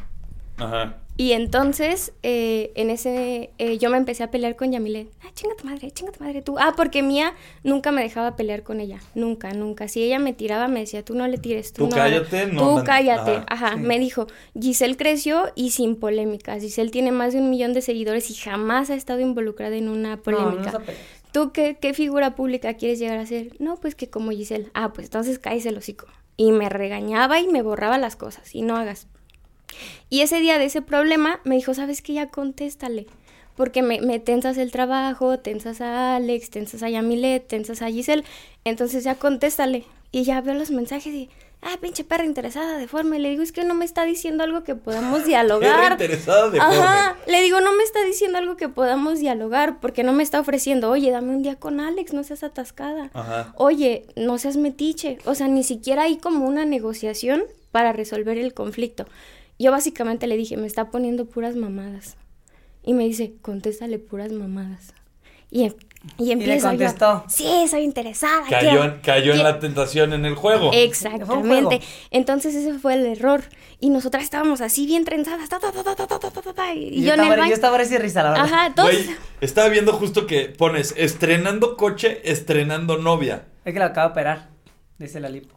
S1: Ajá.
S5: Y entonces, eh, en ese, eh, yo me empecé a pelear con Yamilet. Ah, chinga tu madre, chinga tu madre tú. Ah, porque Mía nunca me dejaba pelear con ella. Nunca, nunca. Si ella me tiraba, me decía, tú no le tires, tú,
S1: Tú
S5: no.
S1: cállate, no
S5: Tú
S1: man-
S5: cállate.
S1: Ajá.
S5: Ajá,
S2: Sí.
S5: me dijo, Giselle creció y sin polémicas. Giselle tiene más de un millón de seguidores y jamás ha estado involucrada en una polémica.
S2: No, no.
S5: ¿Tú qué, qué figura pública quieres llegar a ser? No, pues que como Giselle. Ah, pues entonces cállese el hocico. Y me regañaba y me borraba las cosas. Y no hagas. Y ese día de ese problema me dijo, ¿sabes qué? Ya contéstale. Porque me, me tensas el trabajo, tensas a Alex, tensas a Yamilet, tensas a Giselle. Entonces ya contéstale. Y ya veo los mensajes y, ah, pinche perra interesada, deforme. Le digo, es que no me está diciendo algo que podamos dialogar.
S1: Interesada
S5: Ajá, le digo, no me está diciendo algo que podamos dialogar, porque no me está ofreciendo, oye, dame un día con Alex, no seas atascada.
S1: Ajá.
S5: Oye, no seas metiche. O sea, ni siquiera hay como una negociación para resolver el conflicto. Yo básicamente le dije, me está poniendo puras mamadas. Y me dice, contéstale puras mamadas. Y, em y empieza. Y le
S2: contestó.
S5: Sí, soy interesada.
S1: Cayó, en, cayó en la tentación en el juego.
S5: Exactamente. Entonces ese fue el error. Y nosotras estábamos así bien trenzadas. Y,
S2: yo,
S5: yo en
S2: estaba,
S5: el.
S2: Yo estaba risa, la verdad.
S5: Ajá, todos.
S1: Estaba viendo justo que pones estrenando coche, estrenando novia.
S2: Es que la acaba de operar, dice la lipo.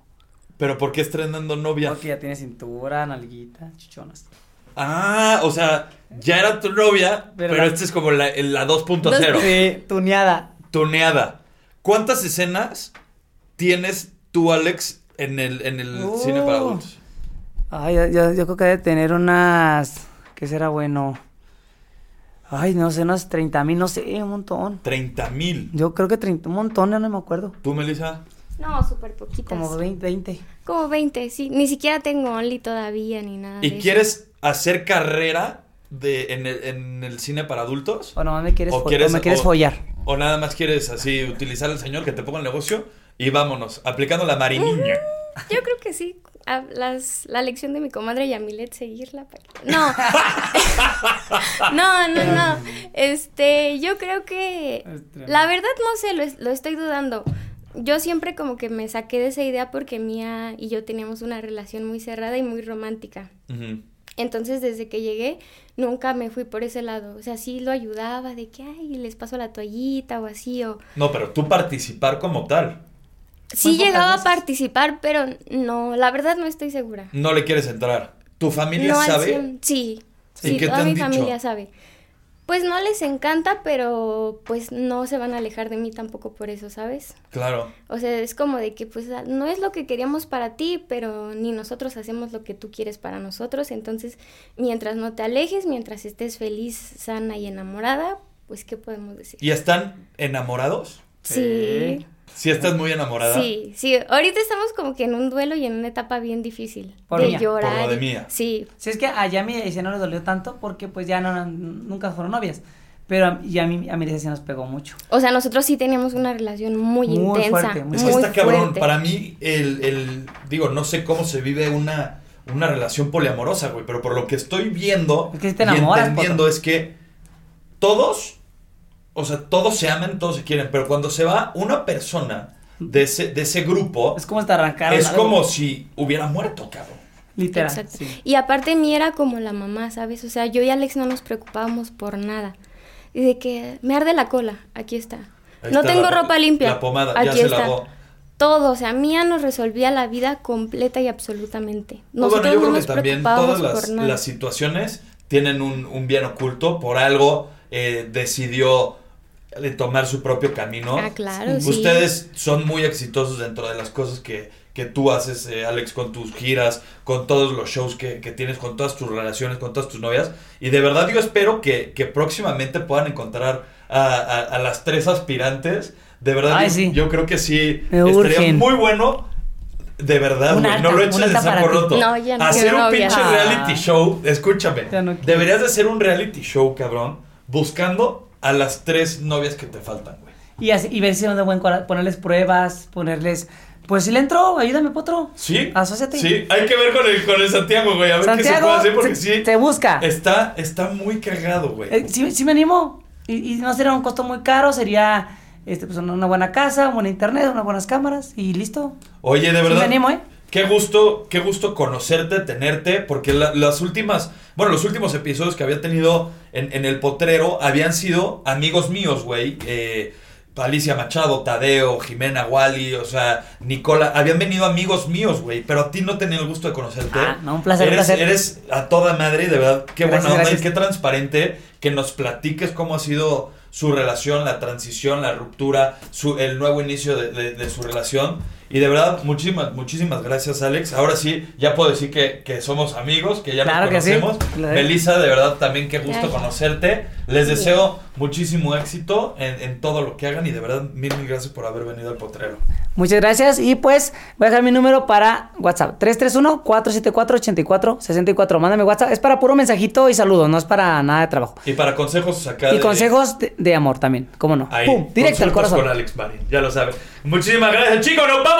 S1: Pero ¿por qué estrenando novia?
S2: Porque ya tiene cintura, nalguita, chichonas.
S1: Ah, o sea, ya era tu novia, pero,
S2: Pero la-
S1: esta es como la, la 2.0.
S2: Sí, tuneada.
S1: Tuneada. ¿Cuántas escenas tienes tú, Alex, en el, en el
S2: Uh.
S1: cine para adultos?
S2: Ay, yo, creo que debe tener unas. ¿Qué será bueno? Ay, no sé, unos 30 mil, no sé, un montón.
S1: 30 mil.
S2: Yo creo que 30, un montón, ya no me acuerdo.
S1: ¿Tú, Melissa?
S5: No, súper poquitas.
S2: Como 20, 20.
S5: Como 20, sí. Ni siquiera tengo Only todavía ni nada. de
S1: ¿Y
S5: eso.
S1: quieres hacer carrera de, en, el, en el cine para adultos?
S2: O nomás me quieres,
S1: ¿O quieres-
S2: o me quieres
S1: o-
S2: follar.
S1: ¿O nada más quieres así utilizar al señor que te ponga el negocio? Y vámonos, aplicando la mariniña.
S5: Yo creo que sí. A- las, la lección de mi comadre Yamilet, seguirla. No. no, no, no. Este, yo creo que. La verdad no sé, lo, lo estoy dudando. Yo siempre como que me saqué de esa idea porque Mía y yo teníamos una relación muy cerrada y muy romántica. Entonces, desde que llegué, nunca me fui por ese lado. O sea, sí lo ayudaba de que, ay, les paso la toallita o así, o...
S1: No, pero tú participar como tal.
S5: Sí
S2: pocas
S5: llegaba
S2: veces.
S5: a participar, pero no, la verdad no estoy segura.
S1: No le quieres entrar. ¿Tu familia
S5: No
S1: sabe?
S5: 100, Sí,
S1: ¿Y
S5: sí,
S1: te
S5: toda mi
S1: dicho?
S5: familia sabe. Pues no les encanta, pero pues no se van a alejar de mí tampoco por eso, ¿sabes?
S1: Claro.
S5: O sea, es como de que pues ah, no es lo que queríamos para ti, pero ni nosotros hacemos lo que tú quieres para nosotros. Entonces, mientras no te alejes, mientras estés feliz, sana y enamorada, pues ¿qué podemos decir?
S1: ¿Y están enamorados?
S5: Sí.
S1: Sí, estás muy enamorada.
S5: Sí, sí. Ahorita estamos como que en un duelo y en una etapa bien difícil.
S2: Por
S5: de
S2: Mía.
S5: llorar.
S1: Por lo de
S5: y-
S1: Mía.
S5: Sí.
S2: Si es que a Yami y a no le dolió tanto porque pues ya no, nunca fueron novias. Pero a, y a mí, a mí sí nos pegó mucho.
S5: O sea, nosotros sí teníamos una relación muy,
S2: Muy
S5: intensa.
S2: fuerte, muy
S1: Es que
S5: muy
S1: está cabrón.
S5: fuerte.
S1: Para mí, el, el- Digo, no sé cómo se vive una, una relación poliamorosa, güey. Pero por lo que estoy viendo
S2: Es que te
S1: y
S2: enamoras,
S1: entendiendo
S2: Poto.
S1: es que todos. O sea, todos se aman, todos se quieren. Pero cuando se va una persona de ese, de ese grupo,
S2: Es como hasta arrancar.
S1: es
S2: algo,
S1: como si hubiera muerto, cabrón.
S2: Literal.
S5: Exacto.
S2: sí.
S5: Y aparte mí era como la mamá, ¿sabes? O sea, yo y Alex no nos preocupábamos por nada. Y de que me arde la cola, aquí está.
S1: Ahí
S5: no
S1: está
S5: tengo
S1: la-
S5: ropa limpia.
S1: la pomada, ya
S5: aquí
S1: se
S5: está.
S1: lavó.
S5: Todo, o sea, Mía nos resolvía la vida completa y absolutamente. Nosotros
S1: bueno, yo
S5: no
S1: creo
S5: nos
S1: que también todas las, las situaciones tienen un, un bien oculto. Por algo eh, decidió eh, tomar su propio camino.
S5: Ah, claro, sí.
S1: Ustedes son muy exitosos dentro de las cosas que, que tú haces, eh, Alex, con tus giras, con todos los shows que, que tienes, con todas tus relaciones, con todas tus novias. Y de verdad yo espero que, que próximamente puedan encontrar a, a- a las tres aspirantes. De verdad,
S2: Ay,
S1: yo,
S2: sí.
S1: yo creo que sí.
S2: Me
S1: estaría
S2: urgen.
S1: muy bueno. De verdad, güey. No lo eches de saco roto.
S5: No, ya no
S1: Hacer un
S5: novia.
S1: pinche
S2: Ah.
S1: reality show. Escúchame.
S2: No.
S1: Deberías de hacer un reality show, cabrón. Buscando a las tres novias que te faltan, güey.
S2: Y, así, y ver si son de buen corazón. Ponerles pruebas, ponerles. Pues si le entró, ayúdame, potro.
S1: ¿Sí?
S2: Asociate.
S1: Sí, hay que ver con el, con el Santiago, güey. A ver qué se
S2: Santiago,
S1: puede hacer porque
S2: se,
S1: sí.
S2: se busca.
S1: Está, está muy cagado, güey.
S2: Eh, sí, sí me animo. Y, y no sería un costo muy caro, sería este, pues, una buena casa, un buen internet, unas buenas cámaras y listo.
S1: Oye, de
S2: Sí
S1: verdad.
S2: me animo, ¿eh?
S1: Qué gusto, qué gusto conocerte, tenerte, porque la- las últimas, bueno, los últimos episodios que había tenido en, en el potrero habían sido amigos míos, güey. Eh, Alicia Machado, Tadeo, Jimena Wally, o sea, Nicola, habían venido amigos míos, güey, pero a ti no tenía el gusto de conocerte.
S2: Ah, no, un placer, un
S1: eres,
S2: placer.
S1: Eres a toda madre, de verdad, qué
S2: Gracias,
S1: buena onda y qué transparente que nos platiques cómo ha sido su relación, la transición, la ruptura, su, el nuevo inicio de, de- de su relación. Y de verdad, muchísimas, muchísimas gracias, Alex. Ahora sí, ya puedo decir que, que somos amigos, que ya
S2: Claro
S1: nos
S2: que sí.
S1: conocemos. Melissa, de verdad, también qué gusto
S5: Gracias.
S1: conocerte. Les deseo muchísimo éxito en, en todo lo que hagan y de verdad, mil, mil gracias por haber venido al potrero.
S2: Muchas gracias y pues voy a dejar mi número para WhatsApp. 331-474-8464. Mándame WhatsApp. Es para puro mensajito y saludos, no es para nada de trabajo.
S1: Y para consejos acá
S2: Y
S1: de-
S2: consejos de, de amor también, ¿cómo no?
S1: Ahí,
S2: ¡Pum! Directo al corazón.
S1: con Alex Marín, ya lo saben. Muchísimas gracias, chicos. Nos vamos,